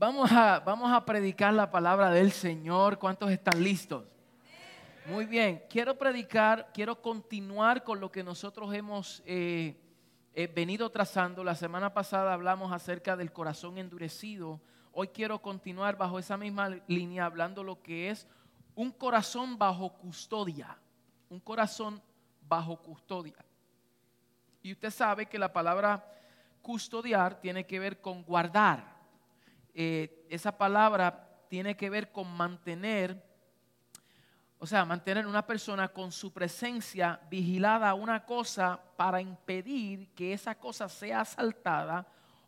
Vamos a, vamos a predicar la palabra del Señor. ¿Cuántos están listos? Muy bien, quiero predicar, quiero continuar con lo que nosotros hemos eh, eh, venido trazando. La semana pasada hablamos acerca del corazón endurecido. Hoy quiero continuar bajo esa misma línea hablando lo que es un corazón bajo custodia. Un corazón bajo custodia. Y usted sabe que la palabra custodiar tiene que ver con guardar. Eh, esa palabra tiene que ver con mantener, o sea, mantener una persona con su presencia vigilada a una cosa para impedir que esa cosa sea asaltada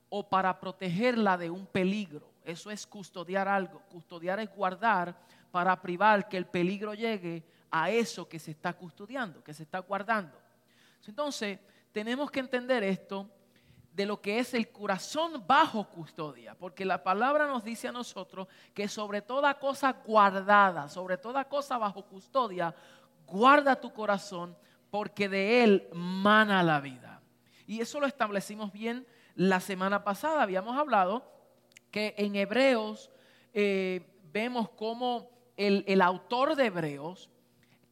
o para protegerla de un peligro. Eso es custodiar algo. Custodiar es guardar para privar que el peligro llegue a eso que se está custodiando, que se está guardando. Entonces, tenemos que entender esto de lo que es el corazón bajo custodia, porque la palabra nos dice a nosotros que sobre toda cosa guardada, sobre toda cosa bajo custodia, guarda tu corazón porque de él mana la vida. Y eso lo establecimos bien la semana pasada. Habíamos hablado que en Hebreos eh, vemos cómo el, el, autor de Hebreos,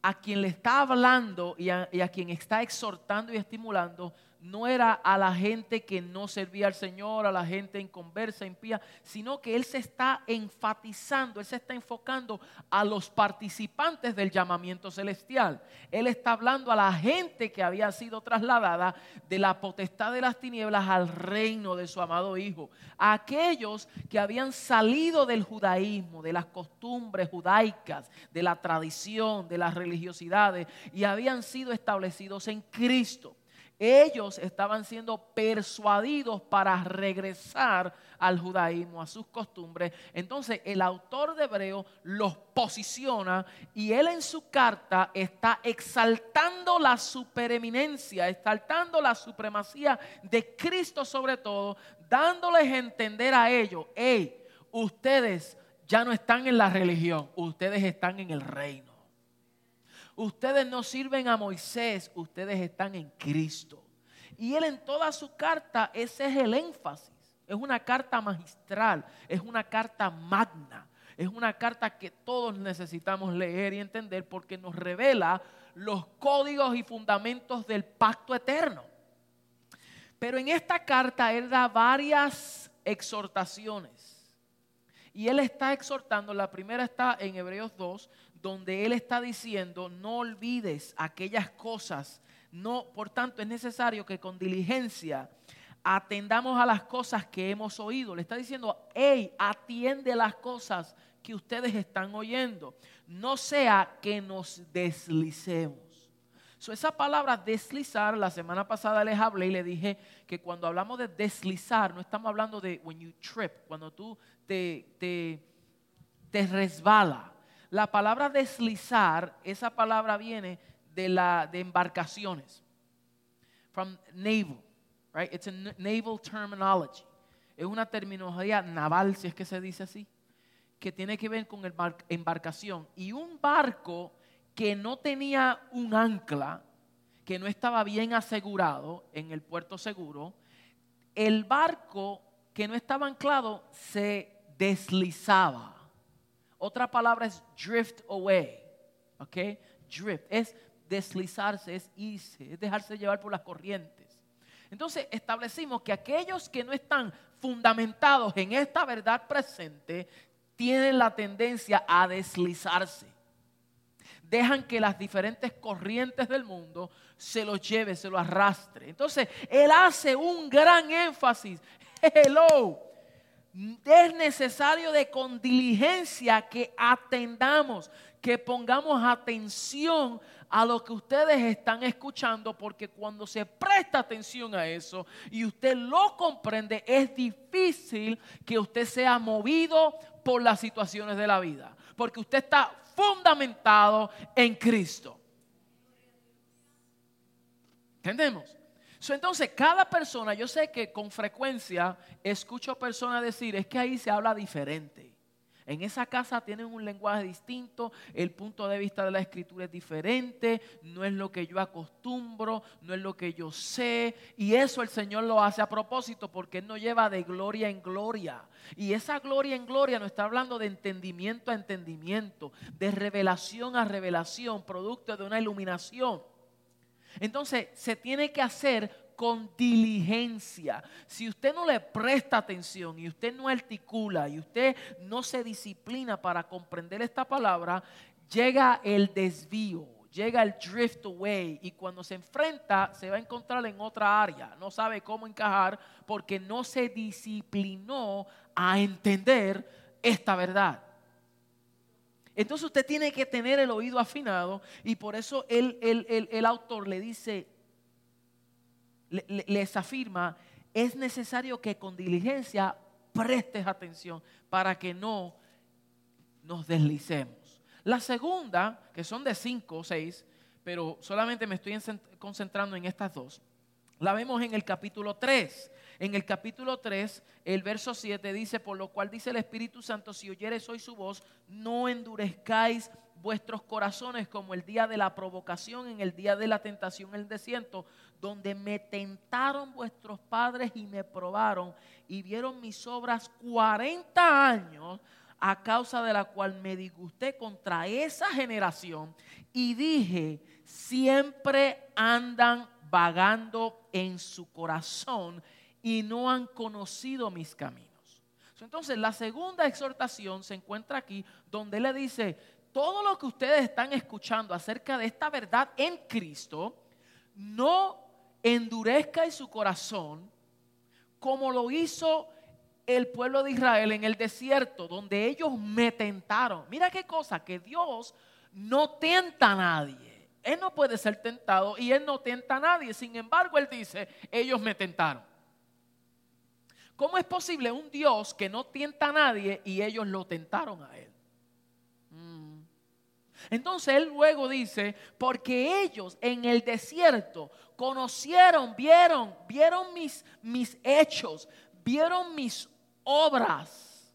a quien le está hablando y a, y a quien está exhortando y estimulando, no era a la gente que no servía al Señor, a la gente en conversa, impía, sino que Él se está enfatizando, Él se está enfocando a los participantes del llamamiento celestial. Él está hablando a la gente que había sido trasladada de la potestad de las tinieblas al reino de su amado Hijo. A aquellos que habían salido del judaísmo, de las costumbres judaicas, de la tradición, de las religiosidades, y habían sido establecidos en Cristo ellos estaban siendo persuadidos para regresar al judaísmo, a sus costumbres. Entonces el autor de Hebreo los posiciona y él en su carta está exaltando la supereminencia, exaltando la supremacía de Cristo sobre todo, dándoles a entender a ellos, hey, ustedes ya no están en la religión, ustedes están en el reino. Ustedes no sirven a Moisés, ustedes están en Cristo. Y él en toda su carta, ese es el énfasis. Es una carta magistral, es una carta magna, es una carta que todos necesitamos leer y entender porque nos revela los códigos y fundamentos del pacto eterno. Pero en esta carta él da varias exhortaciones. Y él está exhortando, la primera está en Hebreos 2, donde Él está diciendo, no olvides aquellas cosas. No, por tanto, es necesario que con diligencia atendamos a las cosas que hemos oído. Le está diciendo, hey, atiende las cosas que ustedes están oyendo. No sea que nos deslicemos. esa palabra deslizar, la semana pasada les hablé y le dije que cuando hablamos de deslizar, no estamos hablando de when you trip, cuando tú te, te, te resbala la palabra deslizar, esa palabra viene de la de embarcaciones. From naval, right? It's a naval terminology. Es una terminología naval, si es que se dice así, que tiene que ver con el embarcación. Y un barco que no tenía un ancla, que no estaba bien asegurado en el puerto seguro, el barco que no estaba anclado se deslizaba. Otra palabra es drift away. ¿Ok? Drift. Es deslizarse, es irse, es dejarse llevar por las corrientes. Entonces establecimos que aquellos que no están fundamentados en esta verdad presente tienen la tendencia a deslizarse. Dejan que las diferentes corrientes del mundo se los lleve, se lo arrastre. Entonces, él hace un gran énfasis. Hello, es necesario de con diligencia que atendamos, que pongamos atención a lo que ustedes están escuchando, porque cuando se presta atención a eso y usted lo comprende, es difícil que usted sea movido por las situaciones de la vida, porque usted está fundamentado en Cristo. ¿Entendemos? entonces, cada persona, yo sé que con frecuencia escucho personas decir, es que ahí se habla diferente. En esa casa tienen un lenguaje distinto, el punto de vista de la escritura es diferente, no es lo que yo acostumbro, no es lo que yo sé. Y eso el Señor lo hace a propósito porque Él nos lleva de gloria en gloria. Y esa gloria en gloria nos está hablando de entendimiento a entendimiento, de revelación a revelación, producto de una iluminación. Entonces se tiene que hacer con diligencia. Si usted no le presta atención y usted no articula y usted no se disciplina para comprender esta palabra, llega el desvío, llega el drift away y cuando se enfrenta se va a encontrar en otra área. No sabe cómo encajar porque no se disciplinó a entender esta verdad. Entonces usted tiene que tener el oído afinado y por eso el, el autor le dice, les afirma, es necesario que con diligencia prestes atención para que no nos deslicemos. La segunda, que son de cinco o seis, pero solamente me estoy concentrando en estas dos, la vemos en el capítulo 3. En el capítulo 3, el verso 7 dice, por lo cual dice el Espíritu Santo, si oyeres hoy su voz, no endurezcáis vuestros corazones como el día de la provocación, en el día de la tentación en el desierto, donde me tentaron vuestros padres y me probaron y vieron mis obras 40 años, a causa de la cual me disgusté contra esa generación y dije, siempre andan vagando en su corazón y no han conocido mis caminos. Entonces, la segunda exhortación se encuentra aquí, donde le dice, todo lo que ustedes están escuchando acerca de esta verdad en Cristo, no endurezca en su corazón como lo hizo el pueblo de Israel en el desierto, donde ellos me tentaron. Mira qué cosa, que Dios no tenta a nadie. Él no puede ser tentado y Él no tenta a nadie. Sin embargo, Él dice, ellos me tentaron. ¿Cómo es posible un Dios que no tienta a nadie y ellos lo tentaron a Él? Entonces él luego dice, porque ellos en el desierto conocieron, vieron, vieron mis, mis hechos, vieron mis obras.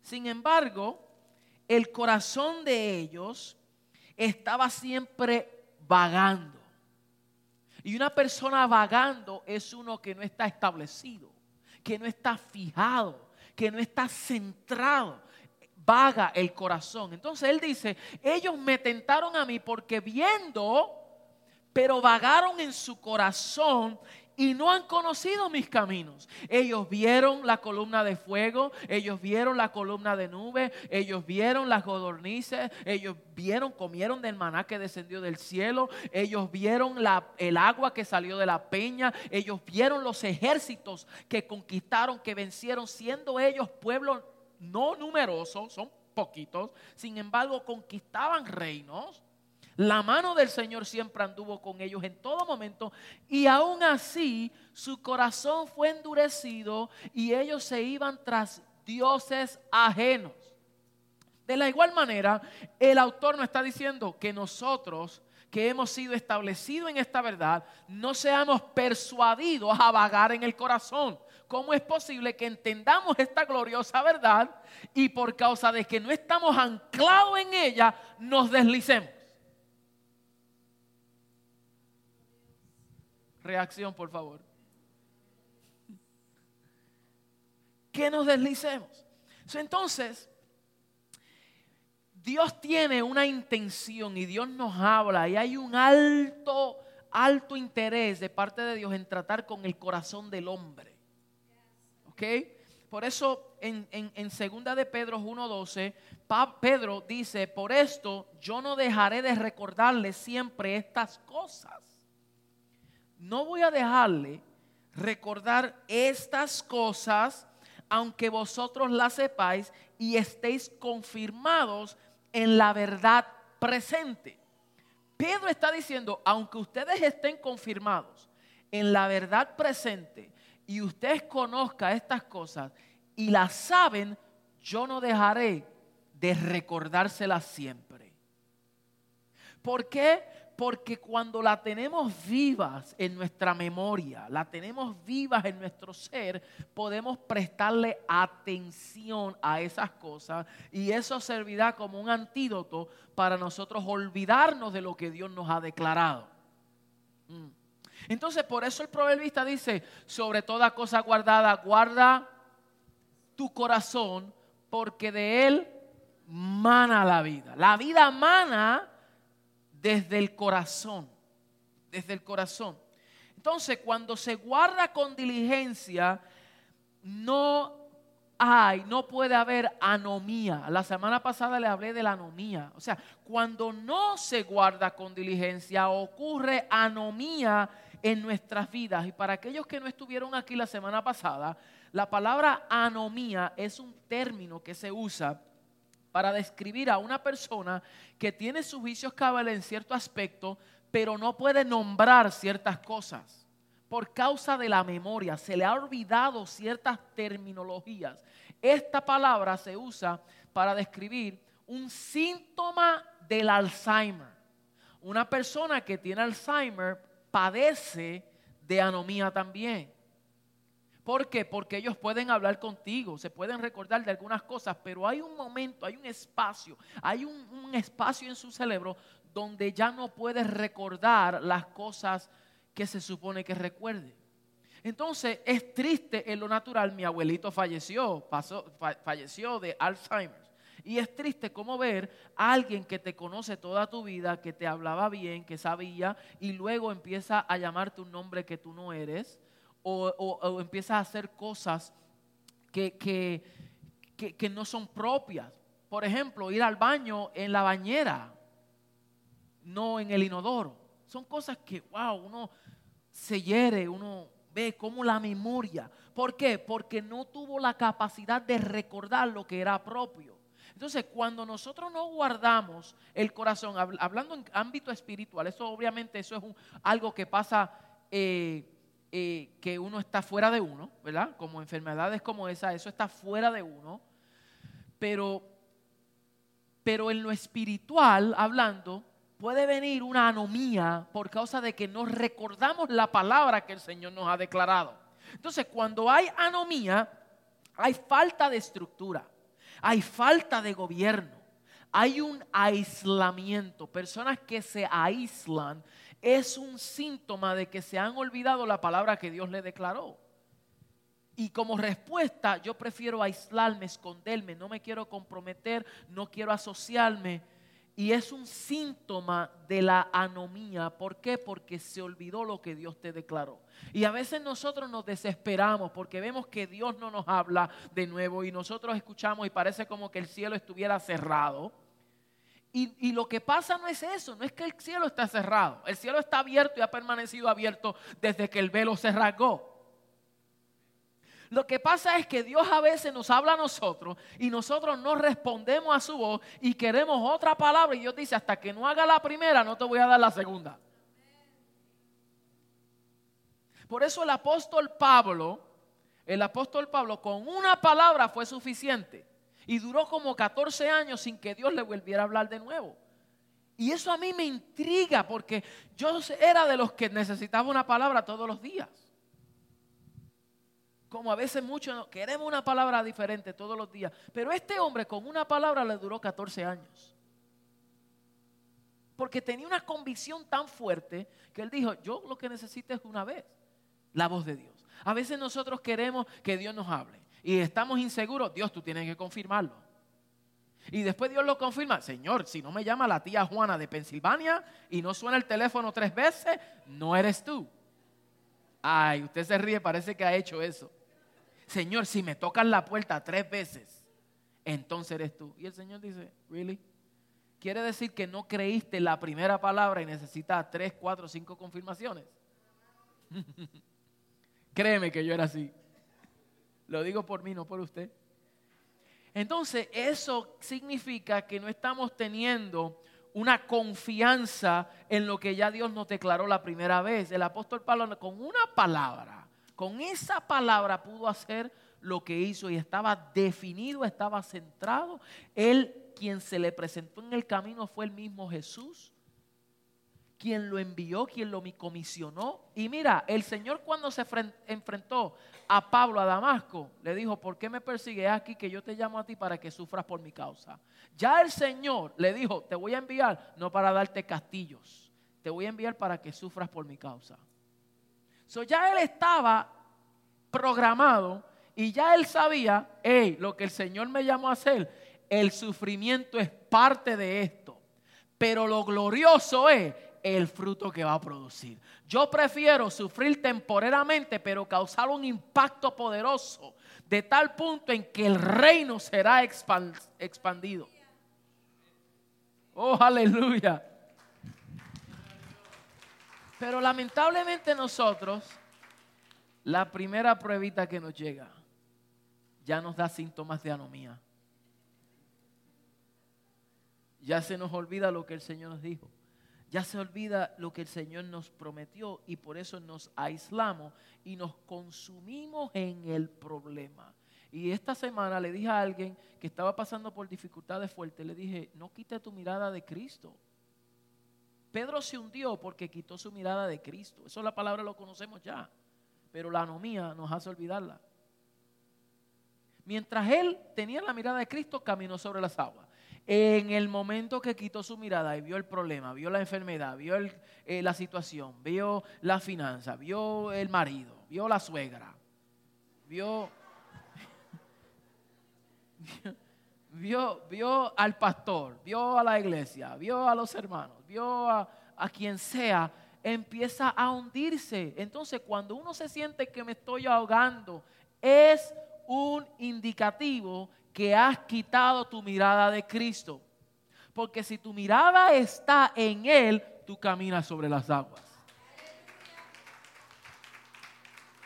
Sin embargo, el corazón de ellos estaba siempre vagando. Y una persona vagando es uno que no está establecido, que no está fijado, que no está centrado vaga el corazón. Entonces él dice, ellos me tentaron a mí porque viendo, pero vagaron en su corazón y no han conocido mis caminos. Ellos vieron la columna de fuego, ellos vieron la columna de nube, ellos vieron las godornices, ellos vieron, comieron del maná que descendió del cielo, ellos vieron el agua que salió de la peña, ellos vieron los ejércitos que conquistaron, que vencieron, siendo ellos pueblo no numerosos, son poquitos, sin embargo conquistaban reinos. La mano del Señor siempre anduvo con ellos en todo momento y aún así su corazón fue endurecido y ellos se iban tras dioses ajenos. De la igual manera, el autor nos está diciendo que nosotros que hemos sido establecidos en esta verdad, no seamos persuadidos a vagar en el corazón. ¿Cómo es posible que entendamos esta gloriosa verdad y por causa de que no estamos anclados en ella, nos deslicemos? Reacción, por favor. Que nos deslicemos. Entonces, Dios tiene una intención y Dios nos habla y hay un alto, alto interés de parte de Dios en tratar con el corazón del hombre. ¿Ok? Por eso en, en, segunda de Pedro 1.12, Pedro dice, por esto yo no dejaré de recordarle siempre estas cosas. No voy a dejarle recordar estas cosas, aunque vosotros las sepáis y estéis confirmados en la verdad presente. Pedro está diciendo, aunque ustedes estén confirmados en la verdad presente y ustedes conozcan estas cosas y las saben, yo no dejaré de recordárselas siempre. ¿Por qué? Porque cuando la tenemos vivas en nuestra memoria, la tenemos vivas en nuestro ser, podemos prestarle atención a esas cosas y eso servirá como un antídoto para nosotros olvidarnos de lo que Dios nos ha declarado. Mm. Entonces, por eso el proverbista dice, sobre toda cosa guardada, guarda tu corazón, porque de él mana la vida. La vida mana desde el corazón, desde el corazón. Entonces, cuando se guarda con diligencia, no hay, no puede haber anomía. La semana pasada le hablé de la anomía. O sea, cuando no se guarda con diligencia, ocurre anomía en nuestras vidas. Y para aquellos que no estuvieron aquí la semana pasada, la palabra anomía es un término que se usa para describir a una persona que tiene sus vicios cabales en cierto aspecto, pero no puede nombrar ciertas cosas. Por causa de la memoria, se le ha olvidado ciertas terminologías. Esta palabra se usa para describir un síntoma del Alzheimer. Una persona que tiene Alzheimer padece de anomía también. ¿Por qué? Porque ellos pueden hablar contigo, se pueden recordar de algunas cosas, pero hay un momento, hay un espacio, hay un, espacio en su cerebro donde ya no puedes recordar las cosas que se supone que recuerde. Entonces es triste en lo natural, mi abuelito falleció, pasó, falleció de Alzheimer. Y es triste como ver a alguien que te conoce toda tu vida, que te hablaba bien, que sabía, y luego empieza a llamarte un nombre que tú no eres, o, empiezas a hacer cosas que, que, no son propias. Por ejemplo, ir al baño en la bañera, no en el inodoro. Son cosas que, wow, uno se hiere, uno ve como la memoria. ¿Por qué? Porque no tuvo la capacidad de recordar lo que era propio. Entonces, cuando nosotros no guardamos el corazón, hablando en ámbito espiritual, eso obviamente eso es algo que pasa eh, eh, que uno está fuera de uno, ¿verdad? Como enfermedades como esa, eso está fuera de uno. Pero, pero en lo espiritual, hablando, puede venir una anomía por causa de que no recordamos la palabra que el Señor nos ha declarado. Entonces, cuando hay anomía, hay falta de estructura, hay falta de gobierno, hay un aislamiento, personas que se aíslan es un síntoma de que se han olvidado la palabra que Dios le declaró. Y como respuesta, yo prefiero aislarme, esconderme, no me quiero comprometer, no quiero asociarme. Y es un síntoma de la anomía. ¿Por qué? Porque se olvidó lo que Dios te declaró. Y a veces nosotros nos desesperamos porque vemos que Dios no nos habla de nuevo y nosotros escuchamos y parece como que el cielo estuviera cerrado y, lo que pasa no es eso, no es que el cielo está cerrado. El cielo está abierto y ha permanecido abierto desde que el velo se rasgó. Lo que pasa es que Dios a veces nos habla a nosotros y nosotros no respondemos a su voz y queremos otra palabra y Dios dice, hasta que no haga la primera, no te voy a dar la segunda. Por eso el apóstol Pablo, el apóstol Pablo con una palabra fue suficiente. Y duró como 14 años sin que Dios le volviera a hablar de nuevo. Y eso a mí me intriga porque yo era de los que necesitaba una palabra todos los días. Como a veces muchos queremos una palabra diferente todos los días. Pero este hombre con una palabra le duró 14 años. Porque tenía una convicción tan fuerte que él dijo, yo lo que necesito es una vez la voz de Dios. A veces nosotros queremos que Dios nos hable y estamos inseguros, Dios, tú tienes que confirmarlo. Y después Dios lo confirma, Señor, si no me llama la tía Juana de Pensilvania y no suena el teléfono tres veces, no eres tú. Ay, usted se ríe, parece que ha hecho eso. Señor, si me tocan la puerta tres veces, entonces eres tú. Y el Señor dice, ¿really? Quiere decir que no creíste la primera palabra y necesitas tres, cuatro, cinco confirmaciones. Créeme que yo era así. Lo digo por mí, no por usted. Entonces, eso significa que no estamos teniendo una confianza en lo que ya Dios nos declaró la primera vez. El apóstol Pablo con una palabra, con esa palabra pudo hacer lo que hizo y estaba definido, estaba centrado. Él, quien se le presentó en el camino fue el mismo Jesús, quien lo envió, quien lo comisionó. Y mira, el Señor cuando se enfrentó a Pablo a Damasco, le dijo, ¿por qué me persigues aquí que yo te llamo a ti para que sufras por mi causa? Ya el Señor le dijo, te voy a enviar no para darte castillos, te voy a enviar para que sufras por mi causa. So ya él estaba programado y ya él sabía, hey, lo que el Señor me llamó a hacer, el sufrimiento es parte de esto. Pero lo glorioso es el fruto que va a producir. Yo prefiero sufrir temporalmente, pero causar un impacto poderoso de tal punto en que el reino será expandido. Oh, aleluya. Pero lamentablemente nosotros, la primera pruebita que nos llega, ya nos da síntomas de anomía. Ya se nos olvida lo que el Señor nos dijo. Ya se olvida lo que el Señor nos prometió y por eso nos aislamos y nos consumimos en el problema. Y esta semana le dije a alguien que estaba pasando por dificultades fuertes, le dije, no quite tu mirada de Cristo. Pedro se hundió porque quitó su mirada de Cristo. Eso la palabra lo conocemos ya. Pero la anomía nos hace olvidarla. Mientras él tenía la mirada de Cristo, caminó sobre las aguas. En el momento que quitó su mirada y vio el problema, vio la enfermedad, vio eh, la situación, vio la finanza, vio el marido, vio la suegra, vio, vio, vio al pastor, vio a la iglesia, vio a los hermanos, vio a, a quien sea, empieza a hundirse. Entonces, cuando uno se siente que me estoy ahogando, es un indicativo que has quitado tu mirada de Cristo. Porque si tu mirada está en Él, tú caminas sobre las aguas.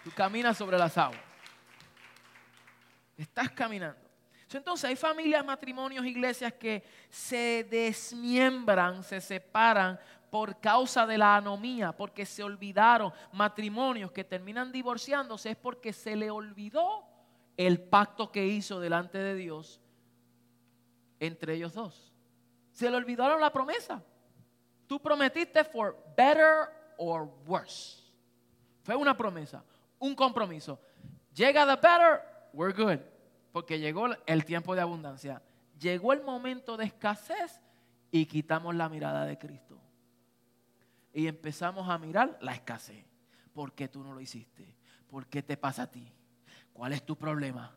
Tú caminas sobre las aguas. Estás caminando. Entonces hay familias, matrimonios, iglesias que se desmiembran, se separan por causa de la anomía, porque se olvidaron. Matrimonios que terminan divorciándose es porque se le olvidó el pacto que hizo delante de Dios entre ellos dos. Se le olvidaron la promesa. Tú prometiste for better or worse. Fue una promesa, un compromiso. Llega the better, we're good. Porque llegó el tiempo de abundancia. Llegó el momento de escasez y quitamos la mirada de Cristo. Y empezamos a mirar la escasez. ¿Por qué tú no lo hiciste? ¿Por qué te pasa a ti? ¿Cuál es tu problema?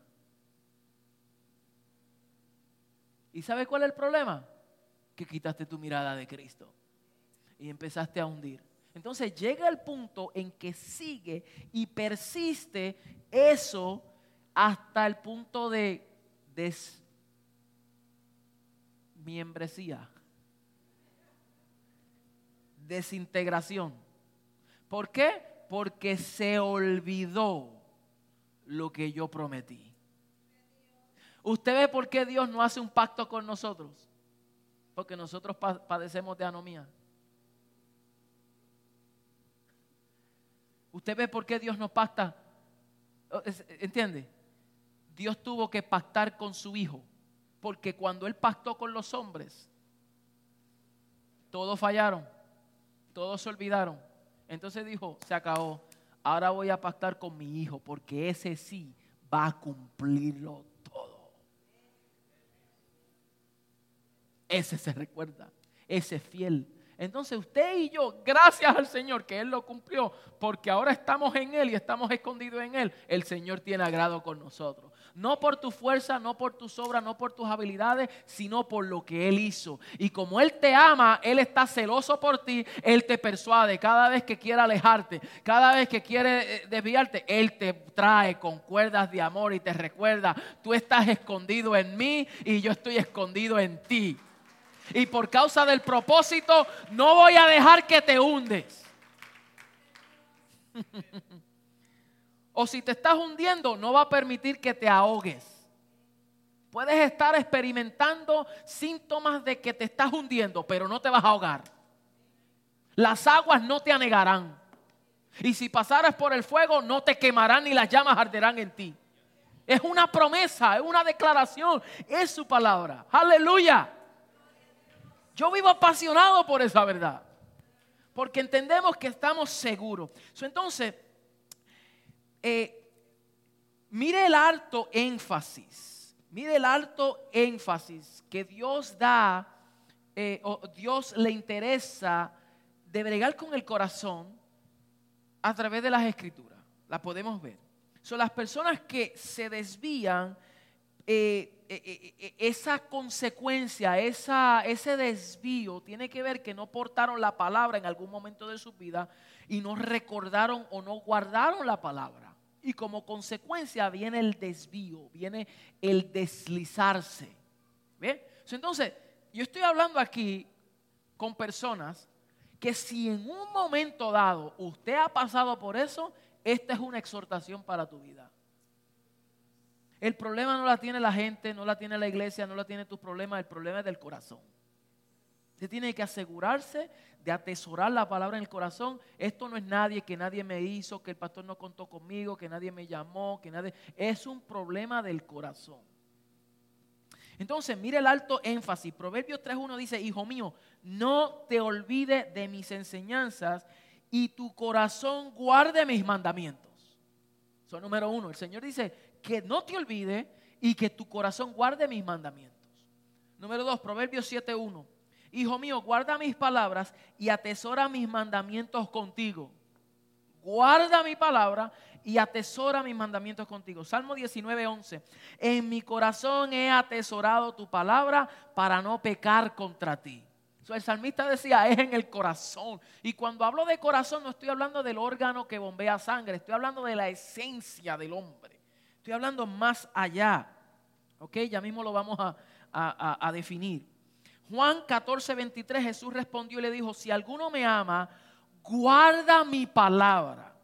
¿Y sabes cuál es el problema? Que quitaste tu mirada de Cristo y empezaste a hundir. Entonces llega el punto en que sigue y persiste eso hasta el punto de desmiembresía, desintegración. ¿Por qué? Porque se olvidó lo que yo prometí. ¿Usted ve por qué Dios no hace un pacto con nosotros? Porque nosotros padecemos de anomía. ¿Usted ve por qué Dios no pacta? Oh, ¿Entiende? Dios tuvo que pactar con su Hijo. Porque cuando Él pactó con los hombres, todos fallaron, todos se olvidaron. Entonces dijo, se acabó ahora voy a pactar con mi hijo porque ese sí va a cumplirlo todo. Ese se recuerda, ese fiel entonces usted y yo, gracias al Señor que Él lo cumplió, porque ahora estamos en Él y estamos escondidos en Él, el Señor tiene agrado con nosotros. No por tu fuerza, no por tus obras, no por tus habilidades, sino por lo que Él hizo. Y como Él te ama, Él está celoso por ti, Él te persuade cada vez que quiere alejarte, cada vez que quiere eh, desviarte, Él te trae con cuerdas de amor y te recuerda, tú estás escondido en mí y yo estoy escondido en ti y por causa del propósito no voy a dejar que te hundes. o si te estás hundiendo, no va a permitir que te ahogues. Puedes estar experimentando síntomas de que te estás hundiendo, pero no te vas a ahogar. Las aguas no te anegarán. Y si pasaras por el fuego, no te quemarán ni las llamas arderán en ti. Es una promesa, es una declaración, es su palabra. Aleluya. Yo vivo apasionado por esa verdad. porque entendemos que estamos seguros. entonces, eh, mire el alto énfasis, mire el alto énfasis que Dios da, eh, o Dios le interesa de bregar con el corazón a través de las escrituras. La podemos ver. Son las personas que se desvían, eh, esa consecuencia, esa, ese desvío tiene que ver que no portaron la palabra en algún momento de su vida y no recordaron o no guardaron la palabra. Y como consecuencia viene el desvío, viene el deslizarse. ¿Bien? Entonces, yo estoy hablando aquí con personas que si en un momento dado usted ha pasado por eso, esta es una exhortación para tu vida. El problema no la tiene la gente, no la tiene la iglesia, no la tiene tus problemas, el problema es del corazón. Usted tiene que asegurarse de atesorar la palabra en el corazón. Esto no es nadie, que nadie me hizo, que el pastor no contó conmigo, que nadie me llamó, que nadie... Es un problema del corazón. Entonces, mire el alto énfasis. Proverbios 3.1 dice, hijo mío, no te olvides de mis enseñanzas y tu corazón guarde mis mandamientos. Eso número uno. El Señor dice que no te olvide y que tu corazón guarde mis mandamientos. Número dos, Proverbios 7.1. Hijo mío, guarda mis palabras y atesora mis mandamientos contigo. Guarda mi palabra y atesora mis mandamientos contigo. Salmo 19, En mi corazón he atesorado tu palabra para no pecar contra ti. el salmista decía, es en el corazón. Y cuando hablo de corazón no estoy hablando del órgano que bombea sangre, estoy hablando de la esencia del hombre. Estoy hablando más allá. ¿Ok? Ya mismo lo vamos a, a definir. Juan 14, 23, Jesús respondió y le dijo, si alguno me ama, guarda mi palabra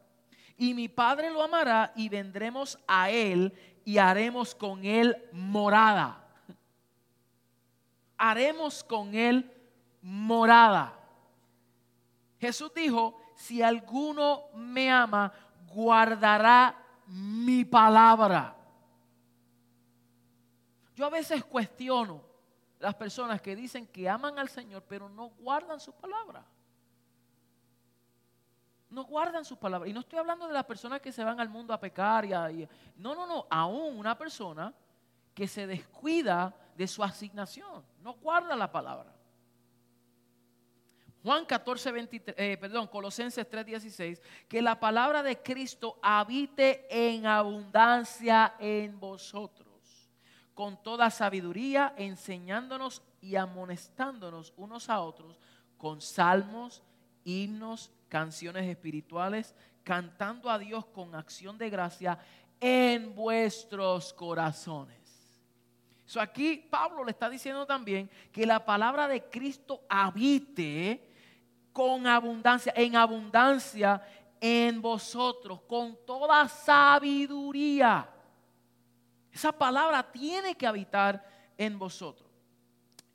y mi Padre lo amará y vendremos a Él y haremos con Él morada. Haremos con Él morada. Jesús dijo, si alguno me ama, guardará mi palabra. Yo a veces cuestiono las personas que dicen que aman al Señor, pero no guardan su palabra no guardan sus palabras. Y no estoy hablando de las personas que se van al mundo a pecar. Y, a, no, no, no. Aún una persona que se descuida de su asignación. No guarda la palabra. Juan 14, 23, eh, perdón, Colosenses 3, 16, que la palabra de Cristo habite en abundancia en vosotros, con toda sabiduría, enseñándonos y amonestándonos unos a otros con salmos, himnos, canciones espirituales, cantando a Dios con acción de gracia en vuestros corazones. So aquí Pablo le está diciendo también que la palabra de Cristo habite con abundancia, en abundancia en vosotros, con toda sabiduría. Esa palabra tiene que habitar en vosotros.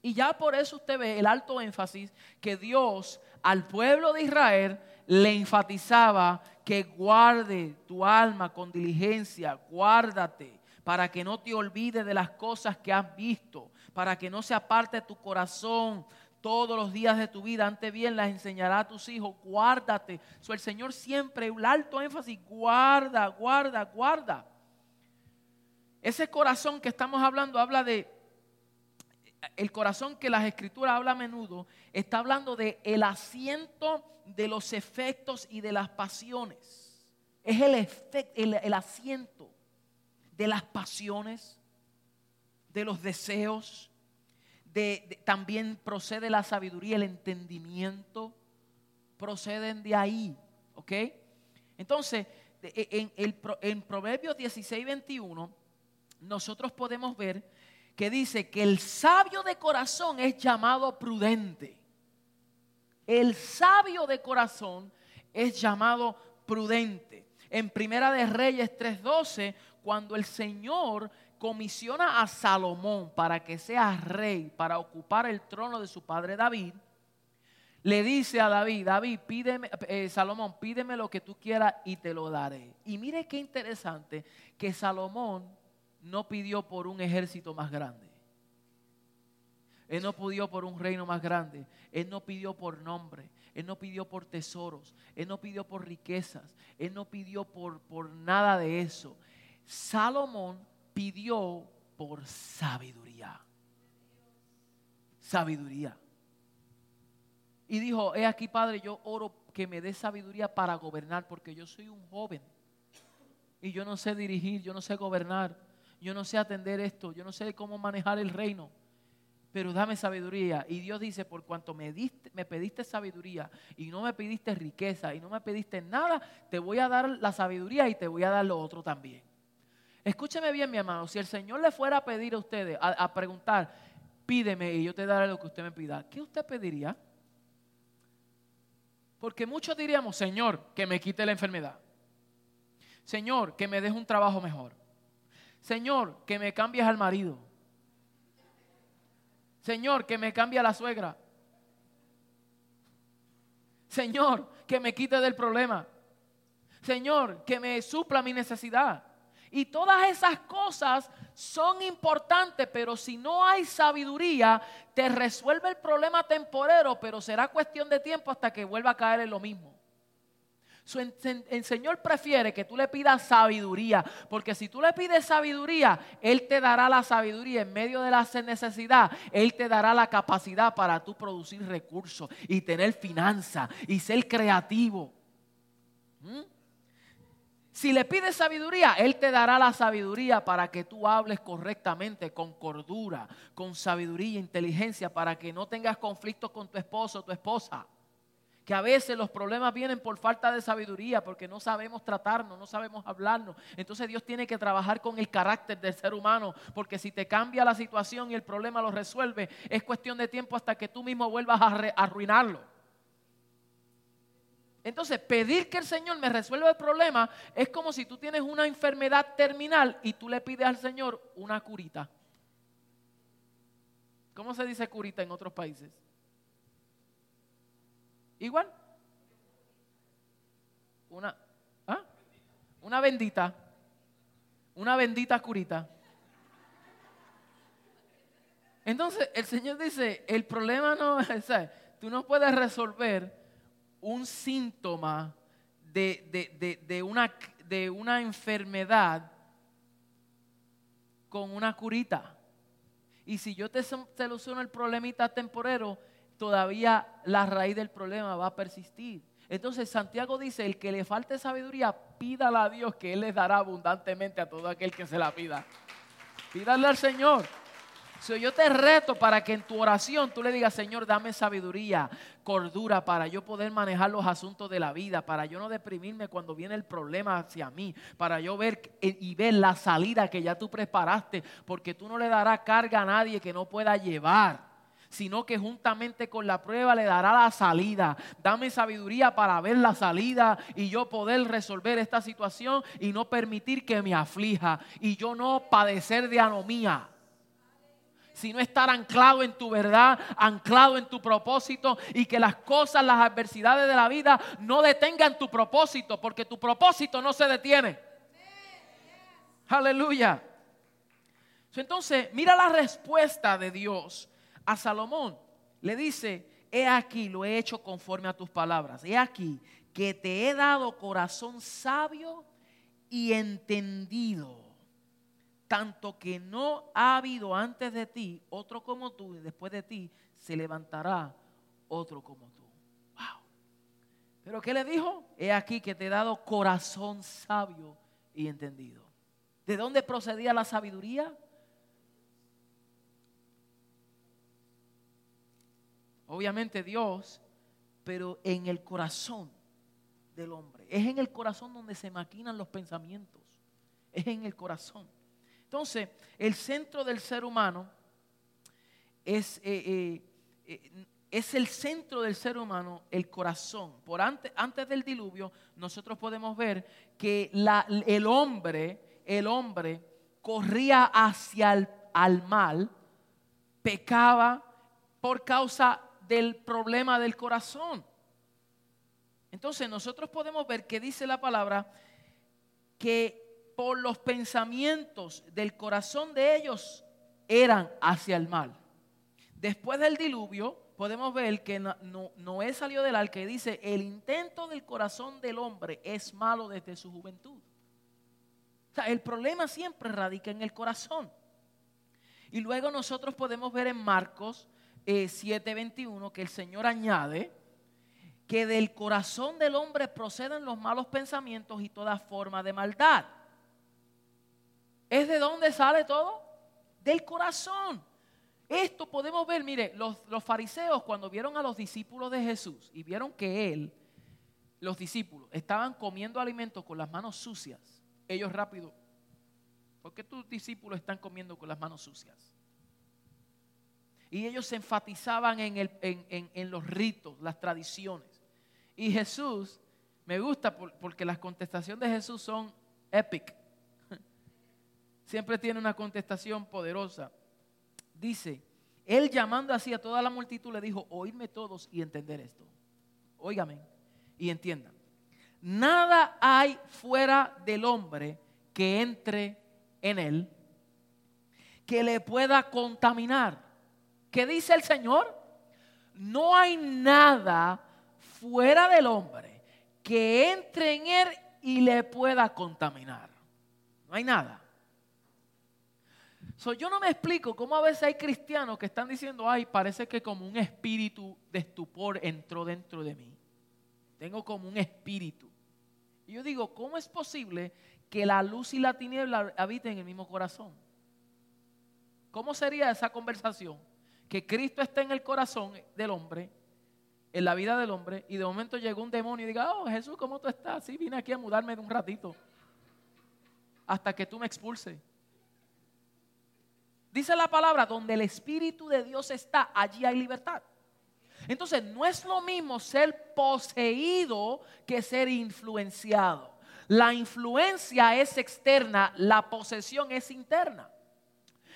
Y ya por eso usted ve el alto énfasis que Dios al pueblo de Israel le enfatizaba que guarde tu alma con diligencia, guárdate para que no te olvides de las cosas que has visto, para que no se aparte tu corazón todos los días de tu vida, antes bien las enseñará a tus hijos, guárdate. So, el Señor siempre, un alto énfasis, guarda, guarda, guarda. Ese corazón que estamos hablando habla de el corazón que las escrituras habla a menudo, está hablando de el asiento de los efectos y de las pasiones. Es el, el, asiento de las pasiones, de los deseos, de, también procede la sabiduría, el entendimiento, proceden de ahí, ¿ok? Entonces, en, en Proverbios 16, 21, nosotros podemos ver que dice que el sabio de corazón es llamado prudente. El sabio de corazón es llamado prudente. En Primera de Reyes 3:12, cuando el Señor comisiona a Salomón para que sea rey, para ocupar el trono de su padre David, le dice a David, David, pídeme, eh, Salomón, pídeme lo que tú quieras y te lo daré. Y mire qué interesante que Salomón no pidió por un ejército más grande. Él no pidió por un reino más grande. Él no pidió por nombre. Él no pidió por tesoros. Él no pidió por riquezas. Él no pidió por, por nada de eso. Salomón pidió por sabiduría. Sabiduría. Y dijo, he aquí, Padre, yo oro que me dé sabiduría para gobernar, porque yo soy un joven. Y yo no sé dirigir, yo no sé gobernar, yo no sé atender esto, yo no sé cómo manejar el reino. Pero dame sabiduría. Y Dios dice, por cuanto me, diste, me pediste sabiduría y no me pediste riqueza y no me pediste nada, te voy a dar la sabiduría y te voy a dar lo otro también. Escúcheme bien, mi hermano, si el Señor le fuera a pedir a ustedes, a, a preguntar, pídeme y yo te daré lo que usted me pida, ¿qué usted pediría? Porque muchos diríamos, Señor, que me quite la enfermedad. Señor, que me deje un trabajo mejor. Señor, que me cambies al marido. Señor, que me cambie a la suegra. Señor, que me quite del problema. Señor, que me supla mi necesidad. Y todas esas cosas son importantes, pero si no hay sabiduría, te resuelve el problema temporero, pero será cuestión de tiempo hasta que vuelva a caer en lo mismo. El Señor prefiere que tú le pidas sabiduría, porque si tú le pides sabiduría, Él te dará la sabiduría en medio de la necesidad. Él te dará la capacidad para tú producir recursos y tener finanzas y ser creativo. ¿Mm? Si le pides sabiduría, Él te dará la sabiduría para que tú hables correctamente, con cordura, con sabiduría e inteligencia, para que no tengas conflictos con tu esposo o tu esposa. Que a veces los problemas vienen por falta de sabiduría, porque no sabemos tratarnos, no sabemos hablarnos. Entonces Dios tiene que trabajar con el carácter del ser humano, porque si te cambia la situación y el problema lo resuelve, es cuestión de tiempo hasta que tú mismo vuelvas a arruinarlo. Entonces, pedir que el Señor me resuelva el problema es como si tú tienes una enfermedad terminal y tú le pides al Señor una curita. ¿Cómo se dice curita en otros países? Igual. Una, ¿ah? una bendita. Una bendita curita. Entonces, el Señor dice, el problema no es, tú no puedes resolver un síntoma de, una, de una enfermedad con una curita. Y si yo te soluciono el problemita temporero, todavía la raíz del problema va a persistir. Entonces Santiago dice, el que le falte sabiduría, pídala a Dios que Él les dará abundantemente a todo aquel que se la pida. Pídale al Señor. Si yo te reto para que en tu oración tú le digas, Señor, dame sabiduría, cordura para yo poder manejar los asuntos de la vida, para yo no deprimirme cuando viene el problema hacia mí, para yo ver y ver la salida que ya tú preparaste, porque tú no le darás carga a nadie que no pueda llevar sino que juntamente con la prueba le dará la salida. Dame sabiduría para ver la salida y yo poder resolver esta situación y no permitir que me aflija y yo no padecer de anomía sino estar anclado en tu verdad, anclado en tu propósito y que las cosas, las adversidades de la vida no detengan tu propósito, porque tu propósito no se detiene. Aleluya. Entonces, mira la respuesta de Dios a Salomón. Le dice, he aquí, lo he hecho conforme a tus palabras. He aquí que te he dado corazón sabio y entendido tanto que no ha habido antes de ti otro como tú y después de ti se levantará otro como tú. Wow. Pero ¿qué le dijo? He aquí que te he dado corazón sabio y entendido. ¿De dónde procedía la sabiduría? Obviamente Dios, pero en el corazón del hombre. Es en el corazón donde se maquinan los pensamientos. Es en el corazón. Entonces, el centro del ser humano es, eh, eh, eh, es el centro del ser humano, el corazón. Por antes, antes del diluvio, nosotros podemos ver que el hombre, el hombre corría hacia el al mal, pecaba por causa del problema del corazón. Entonces nosotros podemos ver que dice la palabra que por los pensamientos del corazón de ellos eran hacia el mal. Después del diluvio, podemos ver que Noé salió del arca y dice, el intento del corazón del hombre es malo desde su juventud. O sea, el problema siempre radica en el corazón. Y luego nosotros podemos ver en Marcos 7:21 eh, que el Señor añade que del corazón del hombre proceden los malos pensamientos y toda forma de maldad. ¿Es de dónde sale todo? Del corazón. Esto podemos ver, mire, los, los, fariseos cuando vieron a los discípulos de Jesús y vieron que él, los discípulos, estaban comiendo alimentos con las manos sucias, ellos rápido, ¿por qué tus discípulos están comiendo con las manos sucias? Y ellos se enfatizaban en, el, en, en, los ritos, las tradiciones. Y Jesús, me gusta porque las contestaciones de Jesús son epic. Siempre tiene una contestación poderosa. Dice, él llamando así a toda la multitud le dijo, oídme todos y entender esto. Óigame y entiendan. Nada hay fuera del hombre que entre en él que le pueda contaminar. ¿Qué dice el Señor? No hay nada fuera del hombre que entre en él y le pueda contaminar. No hay nada. yo no me explico cómo a veces hay cristianos que están diciendo, ay, parece que como un espíritu de estupor entró dentro de mí. Tengo como un espíritu. Y yo digo, ¿cómo es posible que la luz y la tiniebla habiten en el mismo corazón? ¿Cómo sería esa conversación? Que Cristo está en el corazón del hombre, en la vida del hombre, y de momento llegó un demonio y diga, oh Jesús, ¿cómo tú estás? Sí, vine aquí a mudarme de un ratito, hasta que tú me expulses. Dice la palabra, donde el Espíritu de Dios está, allí hay libertad. Entonces, no es lo mismo ser poseído que ser influenciado. La influencia es externa, la posesión es interna.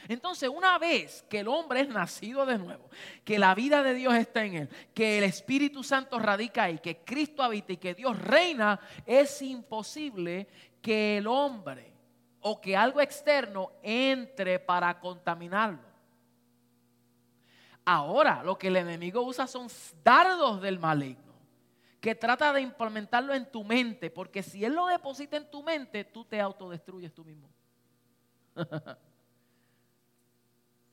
Entonces, una vez que el hombre es nacido de nuevo, que la vida de Dios está en él, que el Espíritu Santo radica ahí, que Cristo habita y que Dios reina, es imposible que el hombre o que algo externo entre para contaminarlo. Ahora, lo que el enemigo usa son dardos del maligno, que trata de implementarlo en tu mente, porque si él lo deposita en tu mente, tú te autodestruyes tú mismo.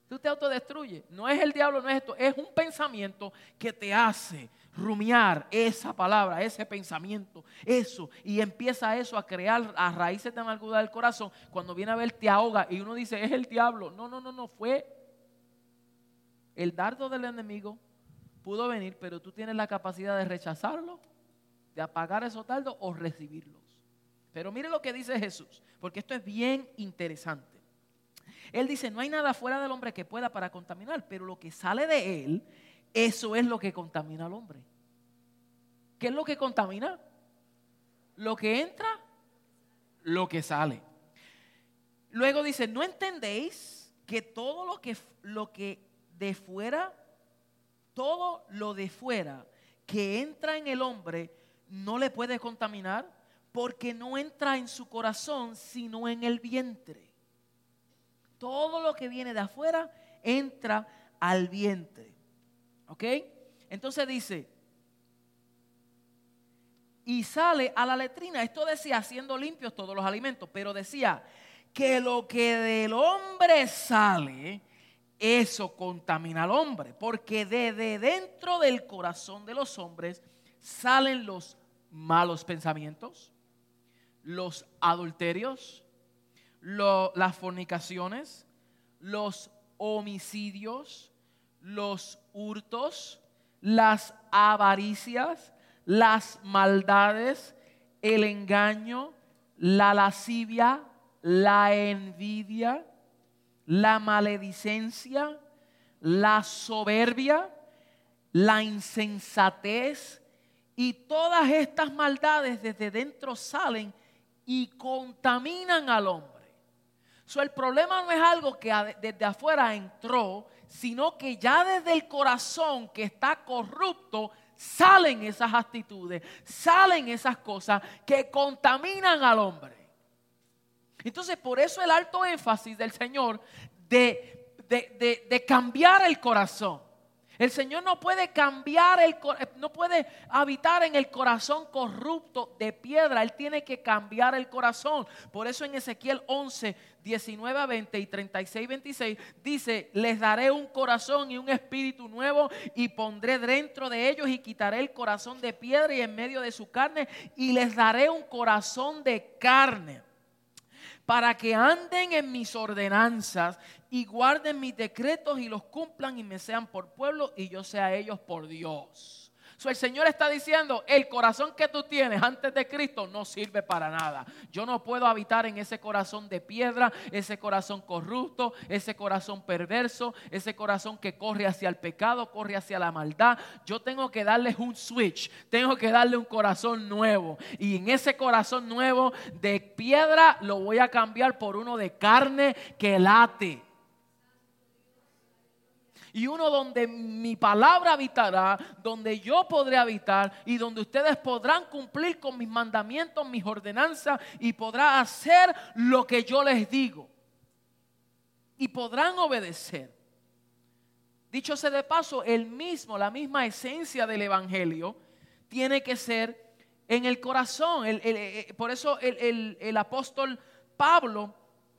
Tú te autodestruyes. No es el diablo, no es esto. Es un pensamiento que te hace rumiar esa palabra, ese pensamiento, eso. Y empieza eso a crear a raíces de amargura del corazón. Cuando viene a ver, te ahoga. Y uno dice, es el diablo. No, no, no, no. Fue el dardo del enemigo. Pudo venir, pero tú tienes la capacidad de rechazarlo, de apagar esos dardos o recibirlos. Pero mire lo que dice Jesús, porque esto es bien interesante. Él dice, no hay nada fuera del hombre que pueda para contaminar, pero lo que sale de él, eso es lo que contamina al hombre. ¿Qué es lo que contamina? Lo que entra, lo que sale. Luego dice, ¿no entendéis que todo lo que, lo que de fuera, todo lo de fuera que entra en el hombre no le puede contaminar? Porque no entra en su corazón, sino en el vientre todo lo que viene de afuera entra al vientre. ¿Ok? Entonces dice, y sale a la letrina. Esto decía haciendo limpios todos los alimentos, pero decía que lo que del hombre sale, eso contamina al hombre, porque desde dentro del corazón de los hombres salen los malos pensamientos, los adulterios, las fornicaciones, los homicidios, los hurtos, las avaricias, las maldades, el engaño, la lascivia, la envidia, la maledicencia, la soberbia, la insensatez y todas estas maldades desde dentro salen y contaminan al hombre. So, el problema no es algo que desde afuera entró, sino que ya desde el corazón que está corrupto salen esas actitudes, salen esas cosas que contaminan al hombre. Entonces, por eso el alto énfasis del Señor de de, de cambiar el corazón. El Señor no puede cambiar el no puede habitar en el corazón corrupto de piedra, él tiene que cambiar el corazón. Por eso en Ezequiel 11, 19 a 20 y 36, 26 dice, "Les daré un corazón y un espíritu nuevo y pondré dentro de ellos y quitaré el corazón de piedra y en medio de su carne y les daré un corazón de carne." Para que anden en mis ordenanas y guarden mis decretos y los cumplan y me sean por pueblo y yo sea ellos por Dios. El Señor está diciendo, el corazón que tú tienes antes de Cristo no sirve para nada. Yo no puedo habitar en ese corazón de piedra, ese corazón corrupto, ese corazón perverso, ese corazón que corre hacia el pecado, corre hacia la maldad. Yo tengo que darles un switch, tengo que darle un corazón nuevo. Y en ese corazón nuevo de piedra lo voy a cambiar por uno de carne que late y uno donde mi palabra habitará, donde yo podré habitar y donde ustedes podrán cumplir con mis mandamientos, mis ordenanzas y podrán hacer lo que yo les digo. Y podrán obedecer. Dicho sea de paso, el mismo, la misma esencia del Evangelio tiene que ser en el corazón. Eh, por eso el apóstol Pablo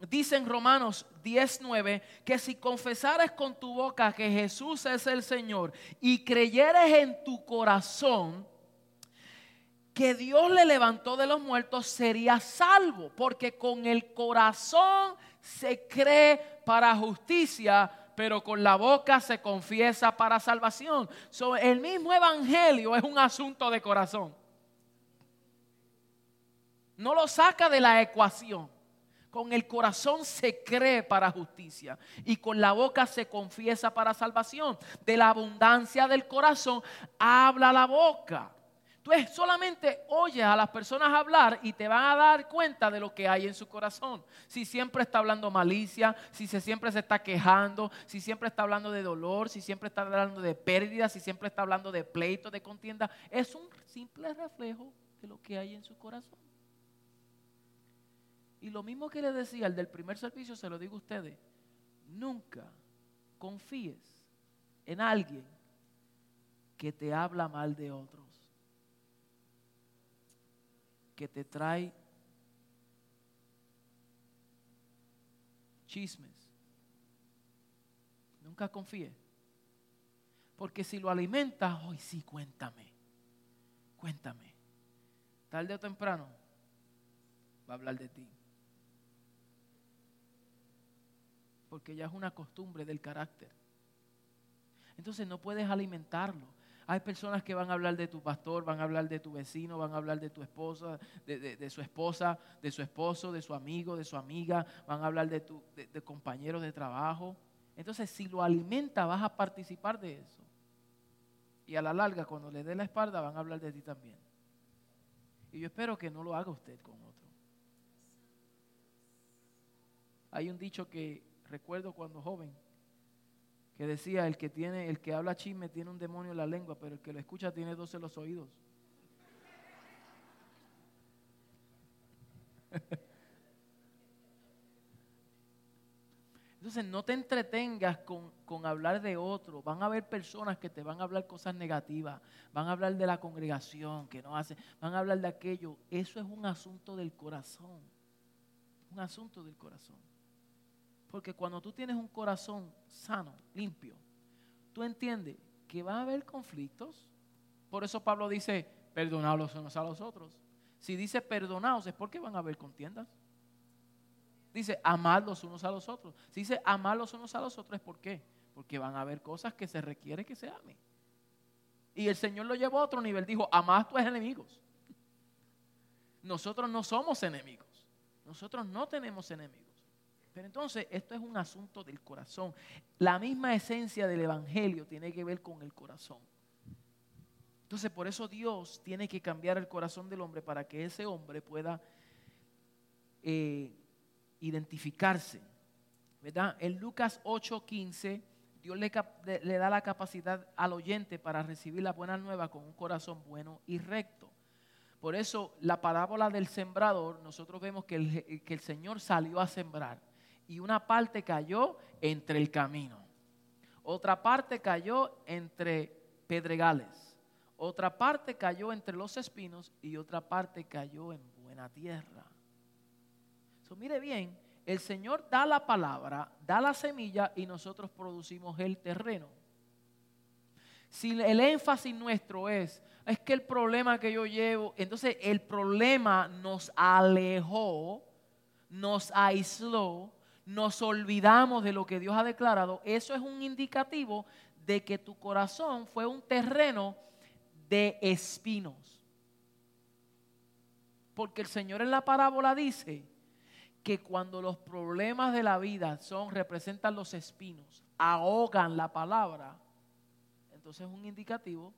dice en Romanos 19 que si confesares con tu boca que Jesús es el Señor y creyeres en tu corazón que Dios le levantó de los muertos, serías salvo, porque con el corazón se cree para justicia, pero con la boca se confiesa para salvación. el mismo evangelio es un asunto de corazón. No lo saca de la ecuación. Con el corazón se cree para justicia y con la boca se confiesa para salvación. De la abundancia del corazón habla la boca. Tú solamente oyes a las personas hablar y te van a dar cuenta de lo que hay en su corazón. Si siempre está hablando malicia, si se siempre se está quejando, si siempre está hablando de dolor, si siempre está hablando de pérdida, si siempre está hablando de pleito, de contienda, es un simple reflejo de lo que hay en su corazón. Y lo mismo que le decía al del primer servicio, se lo digo a ustedes. Nunca confíes en alguien que te habla mal de otros. Que te trae chismes. Nunca confíes. Porque si lo alimentas, hoy sí, cuéntame. Cuéntame. Tarde o temprano va a hablar de ti. Porque ya es una costumbre del carácter. Entonces no puedes alimentarlo. Hay personas que van a hablar de tu pastor, van a hablar de tu vecino, van a hablar de tu esposa, de, su esposa, de su esposo, de su amigo, de su amiga, van a hablar de, tu, de compañeros de trabajo. Entonces, si lo alimenta, vas a participar de eso. Y a la larga, cuando le dé la espalda, van a hablar de ti también. Y yo espero que no lo haga usted con otro. Hay un dicho que recuerdo cuando joven que decía, el que tiene, el que habla chisme tiene un demonio en la lengua, pero el que lo escucha tiene dos en los oídos. Entonces no te entretengas con, con, hablar de otro. Van a haber personas que te van a hablar cosas negativas. Van a hablar de la congregación que no hace. Van a hablar de aquello. Eso es un asunto del corazón. Un asunto del corazón. Porque cuando tú tienes un corazón sano, limpio, tú entiendes que va a haber conflictos. Por eso Pablo dice, perdonaos los unos a los otros. Si dice perdonaos es porque van a haber contiendas. Dice amad los unos a los otros. Si dice amad los unos a los otros es por qué. Porque van a haber cosas que se requiere que se amen. Y el Señor lo llevó a otro nivel. Dijo, amad tus enemigos. Nosotros no somos enemigos. Nosotros no tenemos enemigos. Pero entonces esto es un asunto del corazón. La misma esencia del Evangelio tiene que ver con el corazón. Entonces por eso Dios tiene que cambiar el corazón del hombre para que ese hombre pueda eh, identificarse. ¿Verdad? En Lucas 8:15 Dios le, le da la capacidad al oyente para recibir la buena nueva con un corazón bueno y recto. Por eso la parábola del sembrador, nosotros vemos que el, que el Señor salió a sembrar y una parte cayó entre el camino. Otra parte cayó entre pedregales. Otra parte cayó entre los espinos y otra parte cayó en buena tierra. So, mire bien, el Señor da la palabra, da la semilla y nosotros producimos el terreno. Si el énfasis nuestro es, es que el problema que yo llevo, entonces el problema nos alejó, nos aisló, nos olvidamos de lo que Dios ha declarado, eso es un indicativo de que tu corazón fue un terreno de espinos. Porque el Señor en la parábola dice que cuando los problemas de la vida son representan los espinos, ahogan la palabra, entonces es un indicativo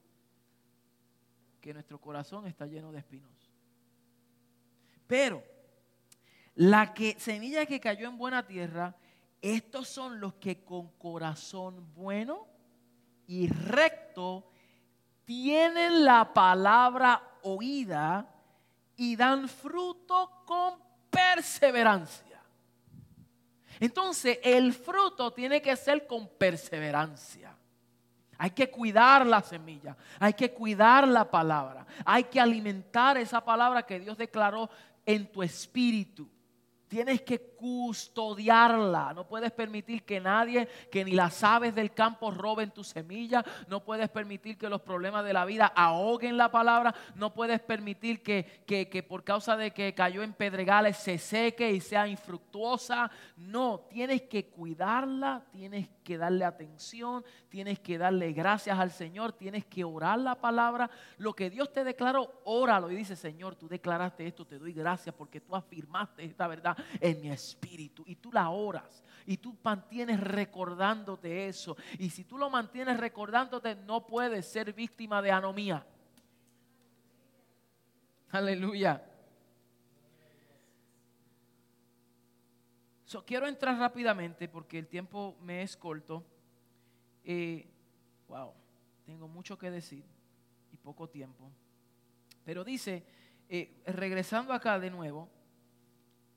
que nuestro corazón está lleno de espinos. Pero la que, semilla que cayó en buena tierra, estos son los que con corazón bueno y recto tienen la palabra oída y dan fruto con perseverancia. Entonces el fruto tiene que ser con perseverancia. Hay que cuidar la semilla, hay que cuidar la palabra, hay que alimentar esa palabra que Dios declaró en tu espíritu. Tienes que custodiarla. No puedes permitir que nadie, que ni las aves del campo roben tu semilla. No puedes permitir que los problemas de la vida ahoguen la palabra. No puedes permitir que, que, que por causa de que cayó en pedregales se seque y sea infructuosa. No, tienes que cuidarla, tienes que darle atención, tienes que darle gracias al Señor, tienes que orar la palabra. Lo que Dios te declaró, óralo y dice, Señor, tú declaraste esto, te doy gracias porque tú afirmaste esta verdad en mi espíritu y tú la oras y tú mantienes recordándote eso. Y si tú lo mantienes recordándote, no puedes ser víctima de anomía. Aleluya. quiero entrar rápidamente porque el tiempo me es corto. Eh, wow, tengo mucho que decir y poco tiempo. Pero dice, eh, regresando acá de nuevo,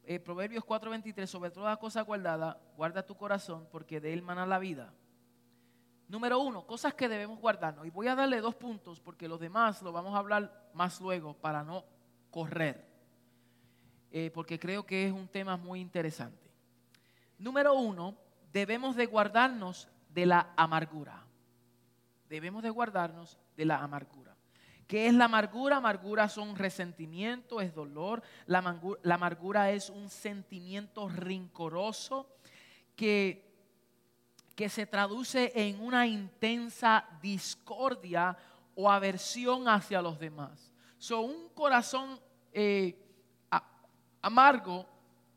eh, Proverbios 4:23, sobre toda cosa guardada, guarda tu corazón porque de él mana la vida. Número uno, cosas que debemos guardarnos. Y voy a darle dos puntos porque los demás lo vamos a hablar más luego para no correr. Eh, porque creo que es un tema muy interesante. Número uno, debemos de guardarnos de la amargura. Debemos de guardarnos de la amargura. ¿Qué es la amargura? Amargura son resentimiento, es dolor. La amargura, es un sentimiento rincoroso que, que se traduce en una intensa discordia o aversión hacia los demás. So, un corazón eh, amargo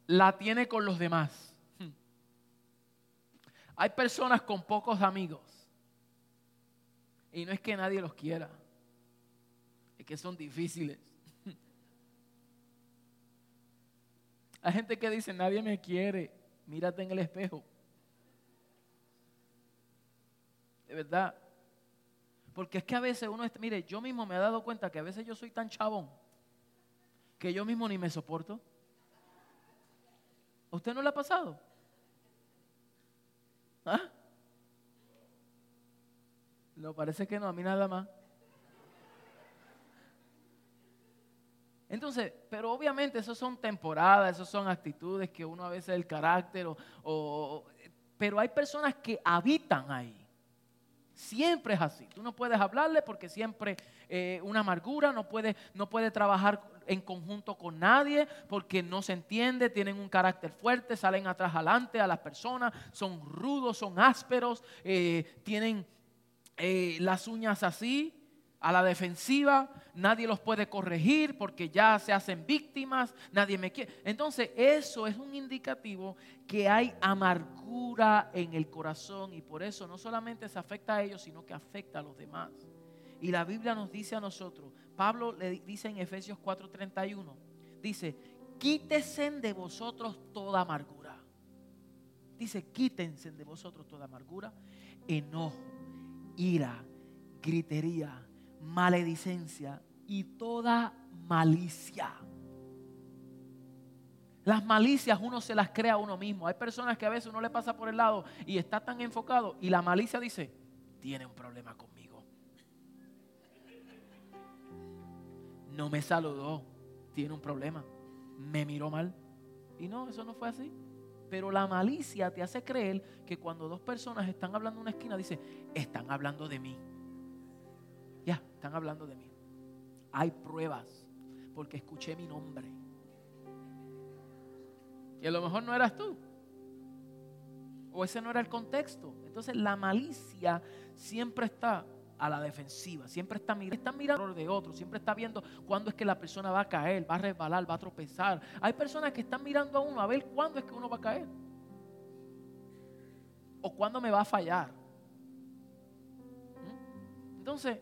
la tiene con los demás. Hmm. Hay personas con pocos amigos y no es que nadie los quiera que son difíciles. Hay gente que dice, nadie me quiere, mírate en el espejo. De verdad. Porque es que a veces uno, mire, yo mismo me he dado cuenta que a veces yo soy tan chabón que yo mismo ni me soporto. ¿A usted no le ha pasado? ¿Ah? No, parece que no, a mí nada más. Entonces, pero obviamente eso son temporadas, eso son actitudes que uno a veces el carácter, o, pero hay personas que habitan ahí. Siempre es así. Tú no puedes hablarle porque siempre eh, una amargura, no puede, no puede trabajar en conjunto con nadie porque no se entiende, tienen un carácter fuerte, salen atrás adelante a las personas, son rudos, son ásperos, eh, tienen eh, las uñas así, a la defensiva, nadie los puede corregir porque ya se hacen víctimas, nadie me quiere. Entonces eso es un indicativo que hay amargura en el corazón y por eso no solamente se afecta a ellos, sino que afecta a los demás. Y la Biblia nos dice a nosotros, Pablo le dice en Efesios 4:31, dice, quítese de vosotros toda amargura. Dice, quítense de vosotros toda amargura, enojo, ira, gritería maledicencia y toda malicia. Las malicias uno se las crea a uno mismo. Hay personas que a veces uno le pasa por el lado y está tan enfocado y la malicia dice, tiene un problema conmigo. No me saludó, tiene un problema. Me miró mal. Y no, eso no fue así. Pero la malicia te hace creer que cuando dos personas están hablando en una esquina, dice, están hablando de mí. Están hablando de mí. Hay pruebas porque escuché mi nombre. Y a lo mejor no eras tú. O ese no era el contexto. Entonces la malicia siempre está a la defensiva, siempre está, está mirando de otro, siempre está viendo cuándo es que la persona va a caer, va a resbalar, va a tropezar. Hay personas que están mirando a uno a ver cuándo es que uno va a caer. O cuándo me va a fallar. ¿Mm? Entonces,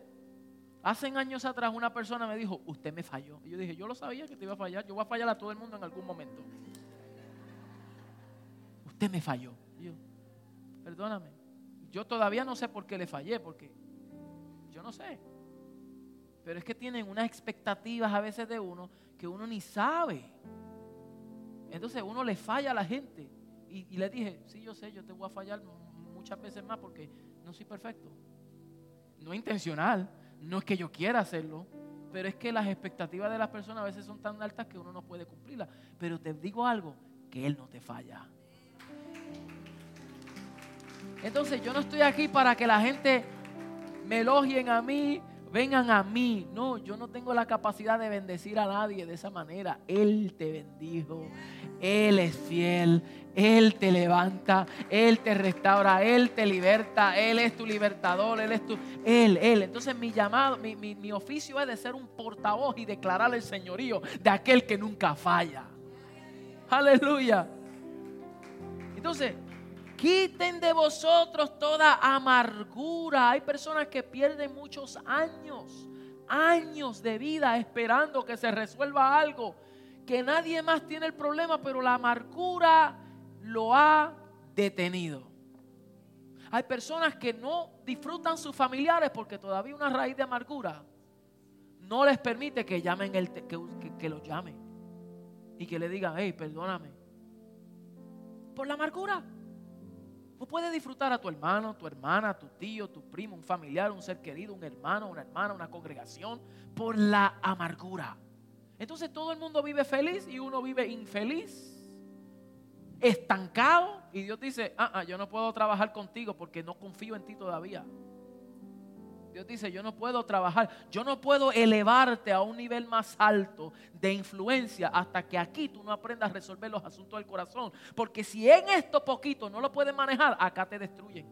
hace años atrás una persona me dijo, usted me falló. Y yo dije, yo lo sabía que te iba a fallar, yo voy a fallar a todo el mundo en algún momento usted me falló. yo, perdóname. Yo todavía no sé por qué le fallé, porque yo no sé. Pero es que tienen unas expectativas a veces de uno que uno ni sabe. Entonces uno le falla a la gente. Y, y le dije, sí, yo sé, yo te voy a fallar muchas veces más porque no soy perfecto. No es intencional, no es que yo quiera hacerlo, pero es que las expectativas de las personas a veces son tan altas que uno no puede cumplirlas. Pero te digo algo, que Él no te falla. Entonces yo no estoy aquí para que la gente me elogien a mí, vengan a mí. No, yo no tengo la capacidad de bendecir a nadie de esa manera. Él te bendijo, Él es fiel, Él te levanta, Él te restaura, Él te liberta, Él es tu libertador, Él es tu... Él, Él. Entonces mi llamado, mi, mi oficio es de ser un portavoz y declarar el señorío de aquel que nunca falla. Aleluya. Entonces, Quiten de vosotros toda amargura. Hay personas que pierden muchos años, años de vida esperando que se resuelva algo, que nadie más tiene el problema, pero la amargura lo ha detenido. Hay personas que no disfrutan sus familiares porque todavía una raíz de amargura no les permite que llamen el que, que, los llamen y que le digan, hey, perdóname. Por la amargura. No puedes disfrutar a tu hermano, tu hermana, tu tío, tu primo, un familiar, un ser querido, un hermano, una hermana, una congregación, por la amargura. Entonces todo el mundo vive feliz y uno vive infeliz, estancado. Y Dios dice, ah, ah yo no puedo trabajar contigo porque no confío en ti todavía. Dios dice, yo no puedo trabajar, yo no puedo elevarte a un nivel más alto de influencia hasta que aquí tú no aprendas a resolver los asuntos del corazón. Porque si en esto poquito no lo puedes manejar, acá te destruyen.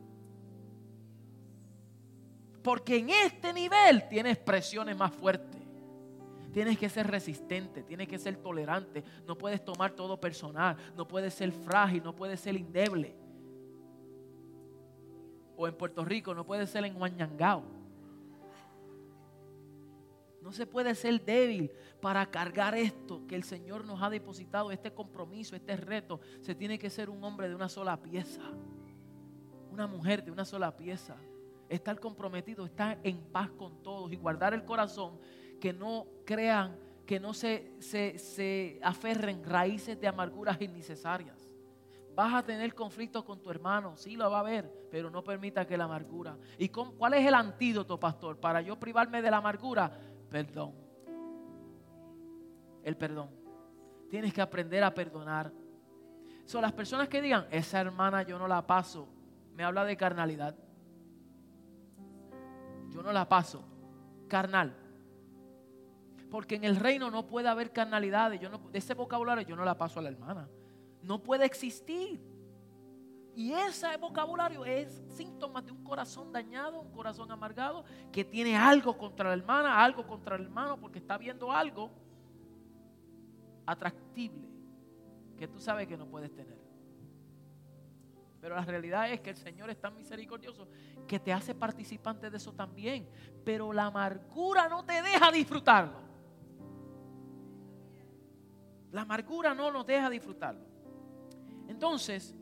Porque en este nivel tienes presiones más fuertes. Tienes que ser resistente, tienes que ser tolerante. No puedes tomar todo personal, no puedes ser frágil, no puedes ser indeble. O en Puerto Rico no puedes ser enguañangao. No se puede ser débil para cargar esto que el Señor nos ha depositado, este compromiso, este reto. Se tiene que ser un hombre de una sola pieza, una mujer de una sola pieza. Estar comprometido, estar en paz con todos y guardar el corazón, que no crean, que no se, se, aferren raíces de amarguras innecesarias. Vas a tener conflictos con tu hermano, sí lo va a haber, pero no permita que la amargura. ¿Y cuál es el antídoto, pastor, para yo privarme de la amargura? Perdón. El perdón. Tienes que aprender a perdonar. Son las personas que digan, esa hermana yo no la paso, me habla de carnalidad. Yo no la paso. Carnal. Porque en el reino no puede haber carnalidades. Yo no, de ese vocabulario yo no la paso a la hermana. No puede existir. Y ese vocabulario es síntoma de un corazón dañado, un corazón amargado, que tiene algo contra la hermana, algo contra el hermano, porque está viendo algo atractible que tú sabes que no puedes tener. Pero la realidad es que el Señor es tan misericordioso que te hace participante de eso también. Pero la amargura no te deja disfrutarlo. La amargura no nos deja disfrutarlo. Entonces,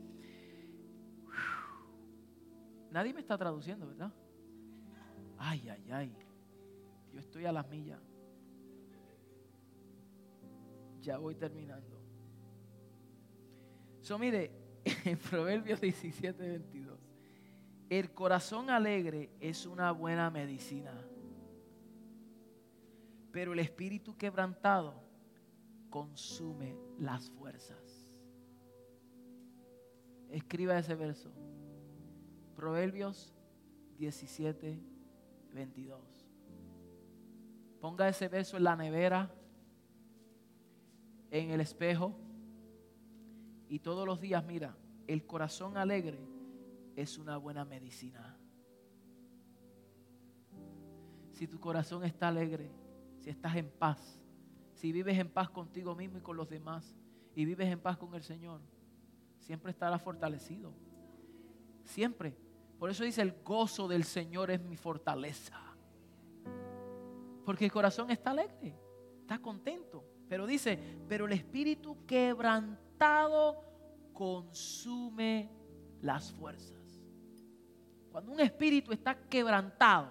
Nadie me está traduciendo, ¿verdad? Ay, ay, ay. Yo estoy a las millas. Ya voy terminando. So, mire, en Proverbios 17, 22, el corazón alegre es una buena medicina, pero el espíritu quebrantado consume las fuerzas. Escriba ese verso. Proverbios 17, 22. Ponga ese verso en la nevera, en el espejo. Y todos los días, mira, el corazón alegre es una buena medicina. Si tu corazón está alegre, si estás en paz, si vives en paz contigo mismo y con los demás, y vives en paz con el Señor, siempre estarás fortalecido. Siempre. Por eso dice, el gozo del Señor es mi fortaleza. Porque el corazón está alegre, está contento. Pero dice, pero el espíritu quebrantado consume las fuerzas. Cuando un espíritu está quebrantado,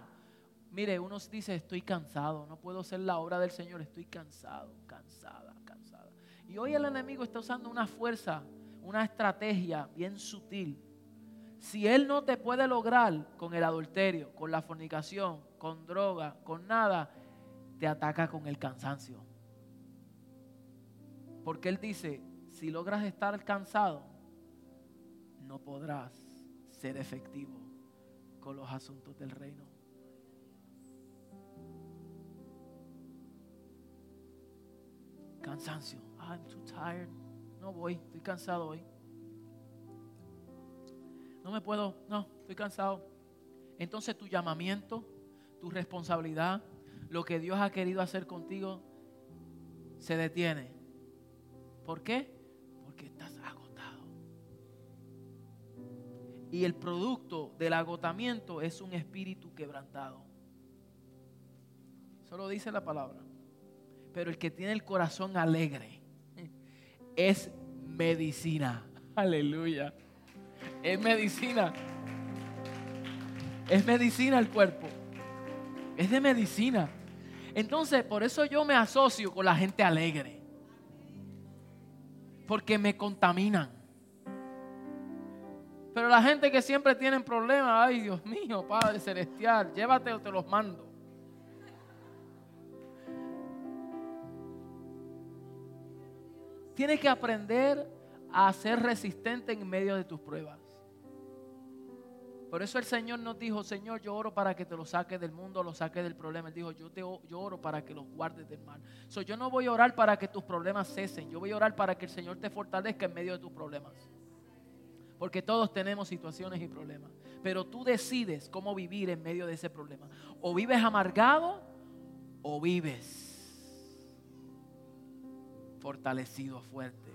mire, uno dice, estoy cansado, no puedo hacer la obra del Señor, estoy cansado, cansada, cansada. Y hoy el enemigo está usando una fuerza, una estrategia bien sutil. Si él no te puede lograr con el adulterio, con la fornicación, con droga, con nada, te ataca con el cansancio. Porque Él dice, si logras estar cansado, no podrás ser efectivo con los asuntos del reino. Cansancio. Ah, I'm too tired. No voy, estoy cansado hoy. No me puedo, no, estoy cansado. Entonces tu llamamiento, tu responsabilidad, lo que Dios ha querido hacer contigo se detiene. ¿Por qué? Porque estás agotado. Y el producto del agotamiento es un espíritu quebrantado. Eso lo dice la palabra. Pero el que tiene el corazón alegre es medicina. Aleluya. Es medicina. Es medicina el cuerpo. Es de medicina. Entonces, por eso yo me asocio con la gente alegre. Porque me contaminan. Pero la gente que siempre tiene problemas, ay Dios mío, Padre Celestial, llévate o te los mando. Tienes que aprender a ser resistente en medio de tus pruebas. Por eso el Señor nos dijo, Señor, yo oro para que te lo saques del mundo, lo saques del problema. Él dijo, yo, te, yo oro para que los guardes del mal. So, yo no voy a orar para que tus problemas cesen. Yo voy a orar para que el Señor te fortalezca en medio de tus problemas. Porque todos tenemos situaciones y problemas. Pero tú decides cómo vivir en medio de ese problema. O vives amargado o vives fortalecido, fuerte,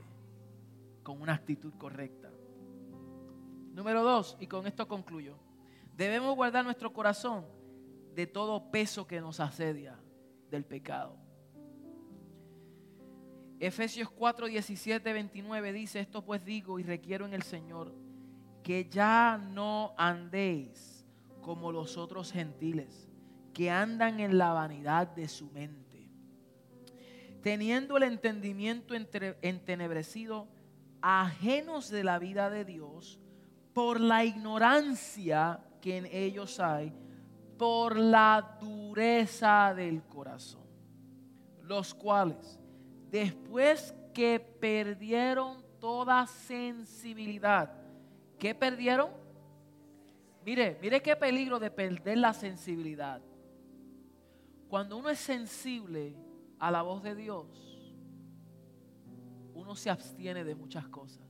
con una actitud correcta. Número dos, y con esto concluyo, debemos guardar nuestro corazón de todo peso que nos asedia del pecado. Efesios 4, 17, 29 dice, esto pues digo y requiero en el Señor, que ya no andéis como los otros gentiles, que andan en la vanidad de su mente, teniendo el entendimiento entenebrecido, ajenos de la vida de Dios, por la ignorancia que en ellos hay, por la dureza del corazón, los cuales, después que perdieron toda sensibilidad, ¿qué perdieron? Mire, mire qué peligro de perder la sensibilidad. Cuando uno es sensible a la voz de Dios, uno se abstiene de muchas cosas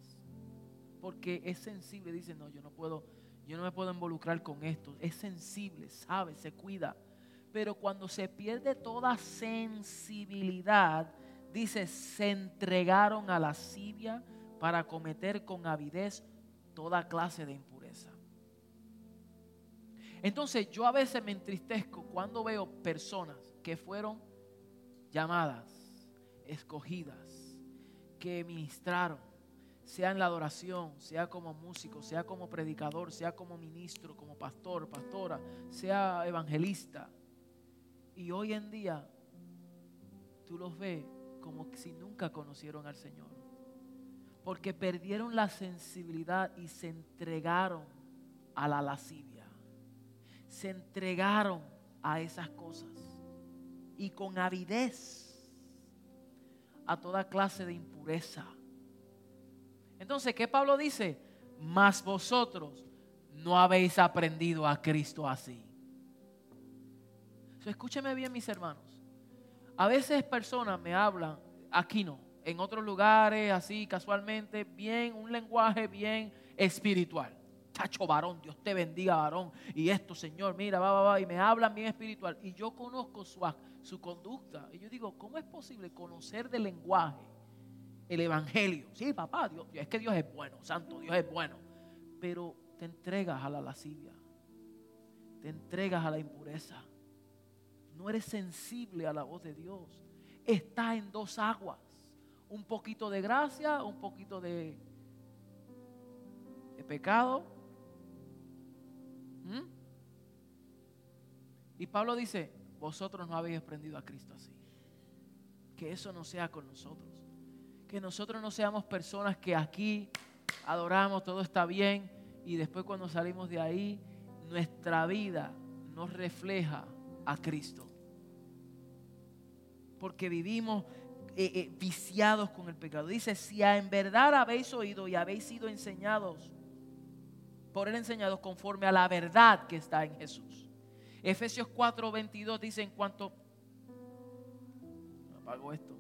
porque es sensible, dice, no, yo no puedo, yo no me puedo involucrar con esto. Es sensible, sabe, se cuida. Pero cuando se pierde toda sensibilidad, dice, se entregaron a la lascivia para cometer con avidez toda clase de impureza. Entonces yo a veces me entristezco cuando veo personas que fueron llamadas, escogidas, que ministraron, sea en la adoración, sea como músico, sea como predicador, sea como ministro, como pastor, pastora, sea evangelista. Y hoy en día tú los ves como si nunca conocieron al Señor. Porque perdieron la sensibilidad y se entregaron a la lascivia. Se entregaron a esas cosas. Y con avidez a toda clase de impureza. Entonces, ¿qué Pablo dice? Mas vosotros no habéis aprendido a Cristo así. escúcheme bien, mis hermanos. A veces personas me hablan, aquí no, en otros lugares, así casualmente, bien, un lenguaje bien espiritual. Chacho varón, Dios te bendiga varón. Y esto, Señor, mira, va, va, va. Y me hablan bien espiritual. Y yo conozco su, su conducta. Y yo digo, ¿cómo es posible conocer del lenguaje el evangelio? Sí, papá, Dios, es que Dios es bueno, santo, Dios es bueno. Pero te entregas a la lascivia. Te entregas a la impureza. No eres sensible a la voz de Dios. Está en dos aguas un poquito de gracia, un poquito de, pecado. ¿Mm? Y Pablo dice, vosotros no habéis aprendido a Cristo así. Que eso no sea con nosotros. Que nosotros no seamos personas que aquí adoramos, todo está bien, y después cuando salimos de ahí, nuestra vida nos refleja a Cristo. Porque vivimos eh, eh, viciados con el pecado. Dice, si en verdad habéis oído y habéis sido enseñados, por él enseñados conforme a la verdad que está en Jesús. Efesios 4, 22 dice en cuanto... Apago esto.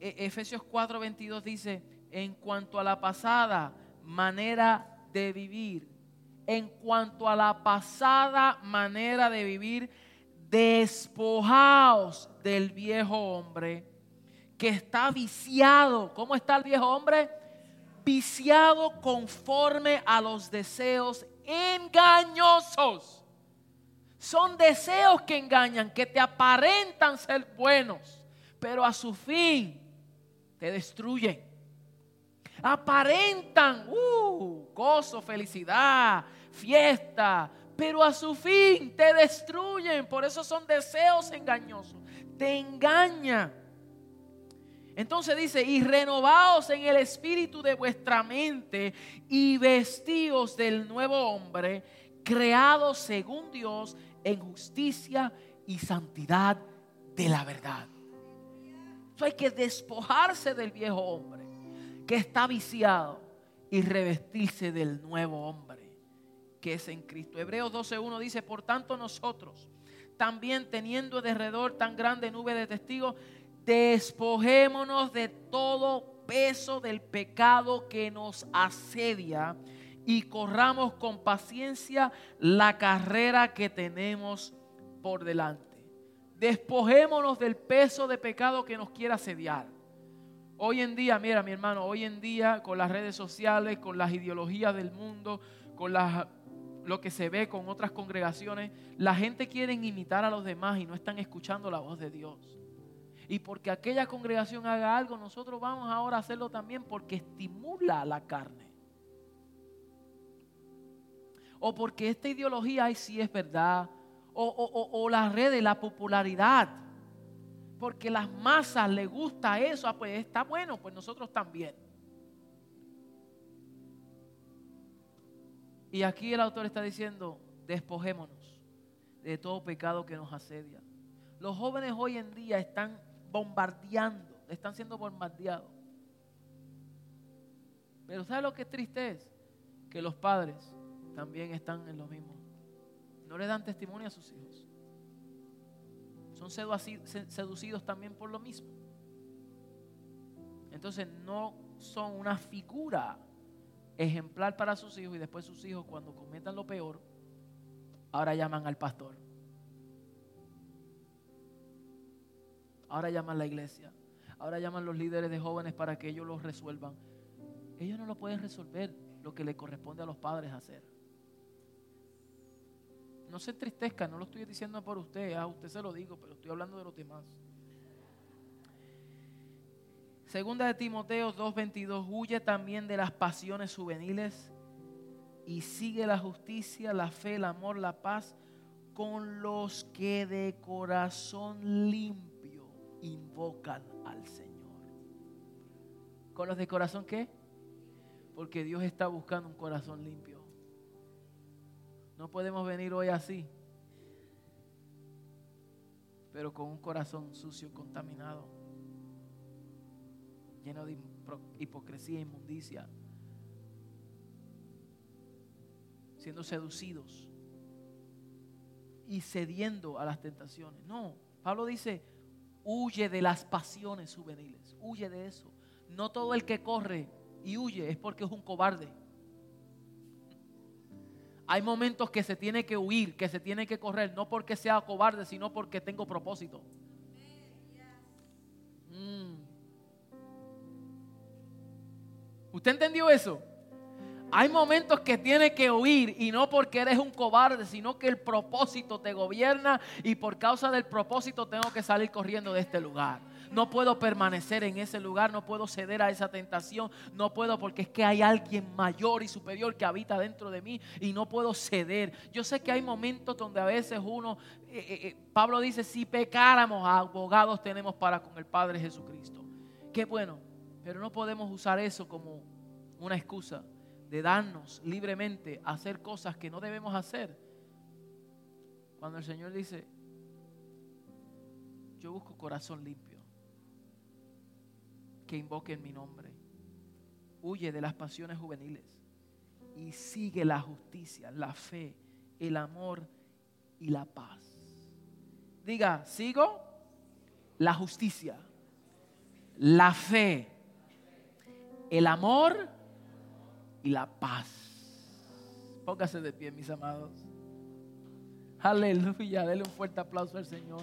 E, Efesios 4, 22 dice, en cuanto a la pasada manera de vivir, en cuanto a la pasada manera de vivir, despojaos del viejo hombre que está viciado. ¿Cómo está el viejo hombre? Viciado conforme a los deseos engañosos. Son deseos que engañan, que te aparentan ser buenos, pero a su fin te destruyen. Aparentan uh, gozo, felicidad, fiesta, pero a su fin te destruyen. Por eso son deseos engañosos. Te engañan. Entonces dice, y renovaos en el espíritu de vuestra mente y vestíos del nuevo hombre, creado según Dios en justicia y santidad de la verdad. Hay que despojarse del viejo hombre que está viciado y revestirse del nuevo hombre que es en Cristo. Hebreos 12.1 dice, por tanto nosotros, también teniendo alrededor tan grande nube de testigos, despojémonos de todo peso del pecado que nos asedia y corramos con paciencia la carrera que tenemos por delante. Despojémonos del peso de pecado que nos quiera asediar. Hoy en día, mira mi hermano, hoy en día con las redes sociales, con las ideologías del mundo, con lo que se ve con otras congregaciones, la gente quiere imitar a los demás y no están escuchando la voz de Dios y porque aquella congregación haga algo, nosotros vamos ahora a hacerlo también porque estimula la carne. O porque esta ideología ahí sí es verdad. O, las redes, la popularidad. Porque las masas les gusta eso. Ah, pues está bueno, pues nosotros también. Y aquí el autor está diciendo, despojémonos de todo pecado que nos asedia. Los jóvenes hoy en día están bombardeando, están siendo bombardeados. Pero ¿sabe lo que es triste es? Que los padres también están en lo mismo. No le dan testimonio a sus hijos. Son seducidos también por lo mismo. Entonces no son una figura ejemplar para sus hijos y después sus hijos cuando cometan lo peor, ahora llaman al pastor. Ahora llaman la iglesia. Ahora llaman los líderes de jóvenes para que ellos lo resuelvan. Ellos no lo pueden resolver lo que le corresponde a los padres hacer. No se entristezca, no lo estoy diciendo por usted, a usted se lo digo, pero estoy hablando de los demás. Segunda de Timoteo 2:22, huye también de las pasiones juveniles y sigue la justicia, la fe, el amor, la paz con los que de corazón limpio invocan al Señor. ¿Con los de corazón qué? Porque Dios está buscando un corazón limpio. No podemos venir hoy así, pero con un corazón sucio, contaminado, lleno de hipocresía e inmundicia, siendo seducidos y cediendo a las tentaciones. No, Pablo dice, huye de las pasiones juveniles, huye de eso. No todo el que corre y huye es porque es un cobarde. Hay momentos que se tiene que huir, que se tiene que correr, no porque sea cobarde, sino porque tengo propósito. Mm. ¿Usted entendió eso? Hay momentos que tienes que huir y no porque eres un cobarde, sino que el propósito te gobierna y por causa del propósito tengo que salir corriendo de este lugar. No puedo permanecer en ese lugar, no puedo ceder a esa tentación, no puedo porque es que hay alguien mayor y superior que habita dentro de mí y no puedo ceder. Yo sé que hay momentos donde a veces uno, eh, eh, eh, Pablo dice, si pecáramos, abogados tenemos para con el Padre Jesucristo. Qué bueno, pero no podemos usar eso como una excusa de darnos libremente a hacer cosas que no debemos hacer. Cuando el Señor dice, yo busco corazón limpio, que invoque en mi nombre, huye de las pasiones juveniles y sigue la justicia, la fe, el amor y la paz. Diga, sigo la justicia, la fe, el amor y la paz. Póngase de pie, mis amados. Aleluya, denle un fuerte aplauso al Señor.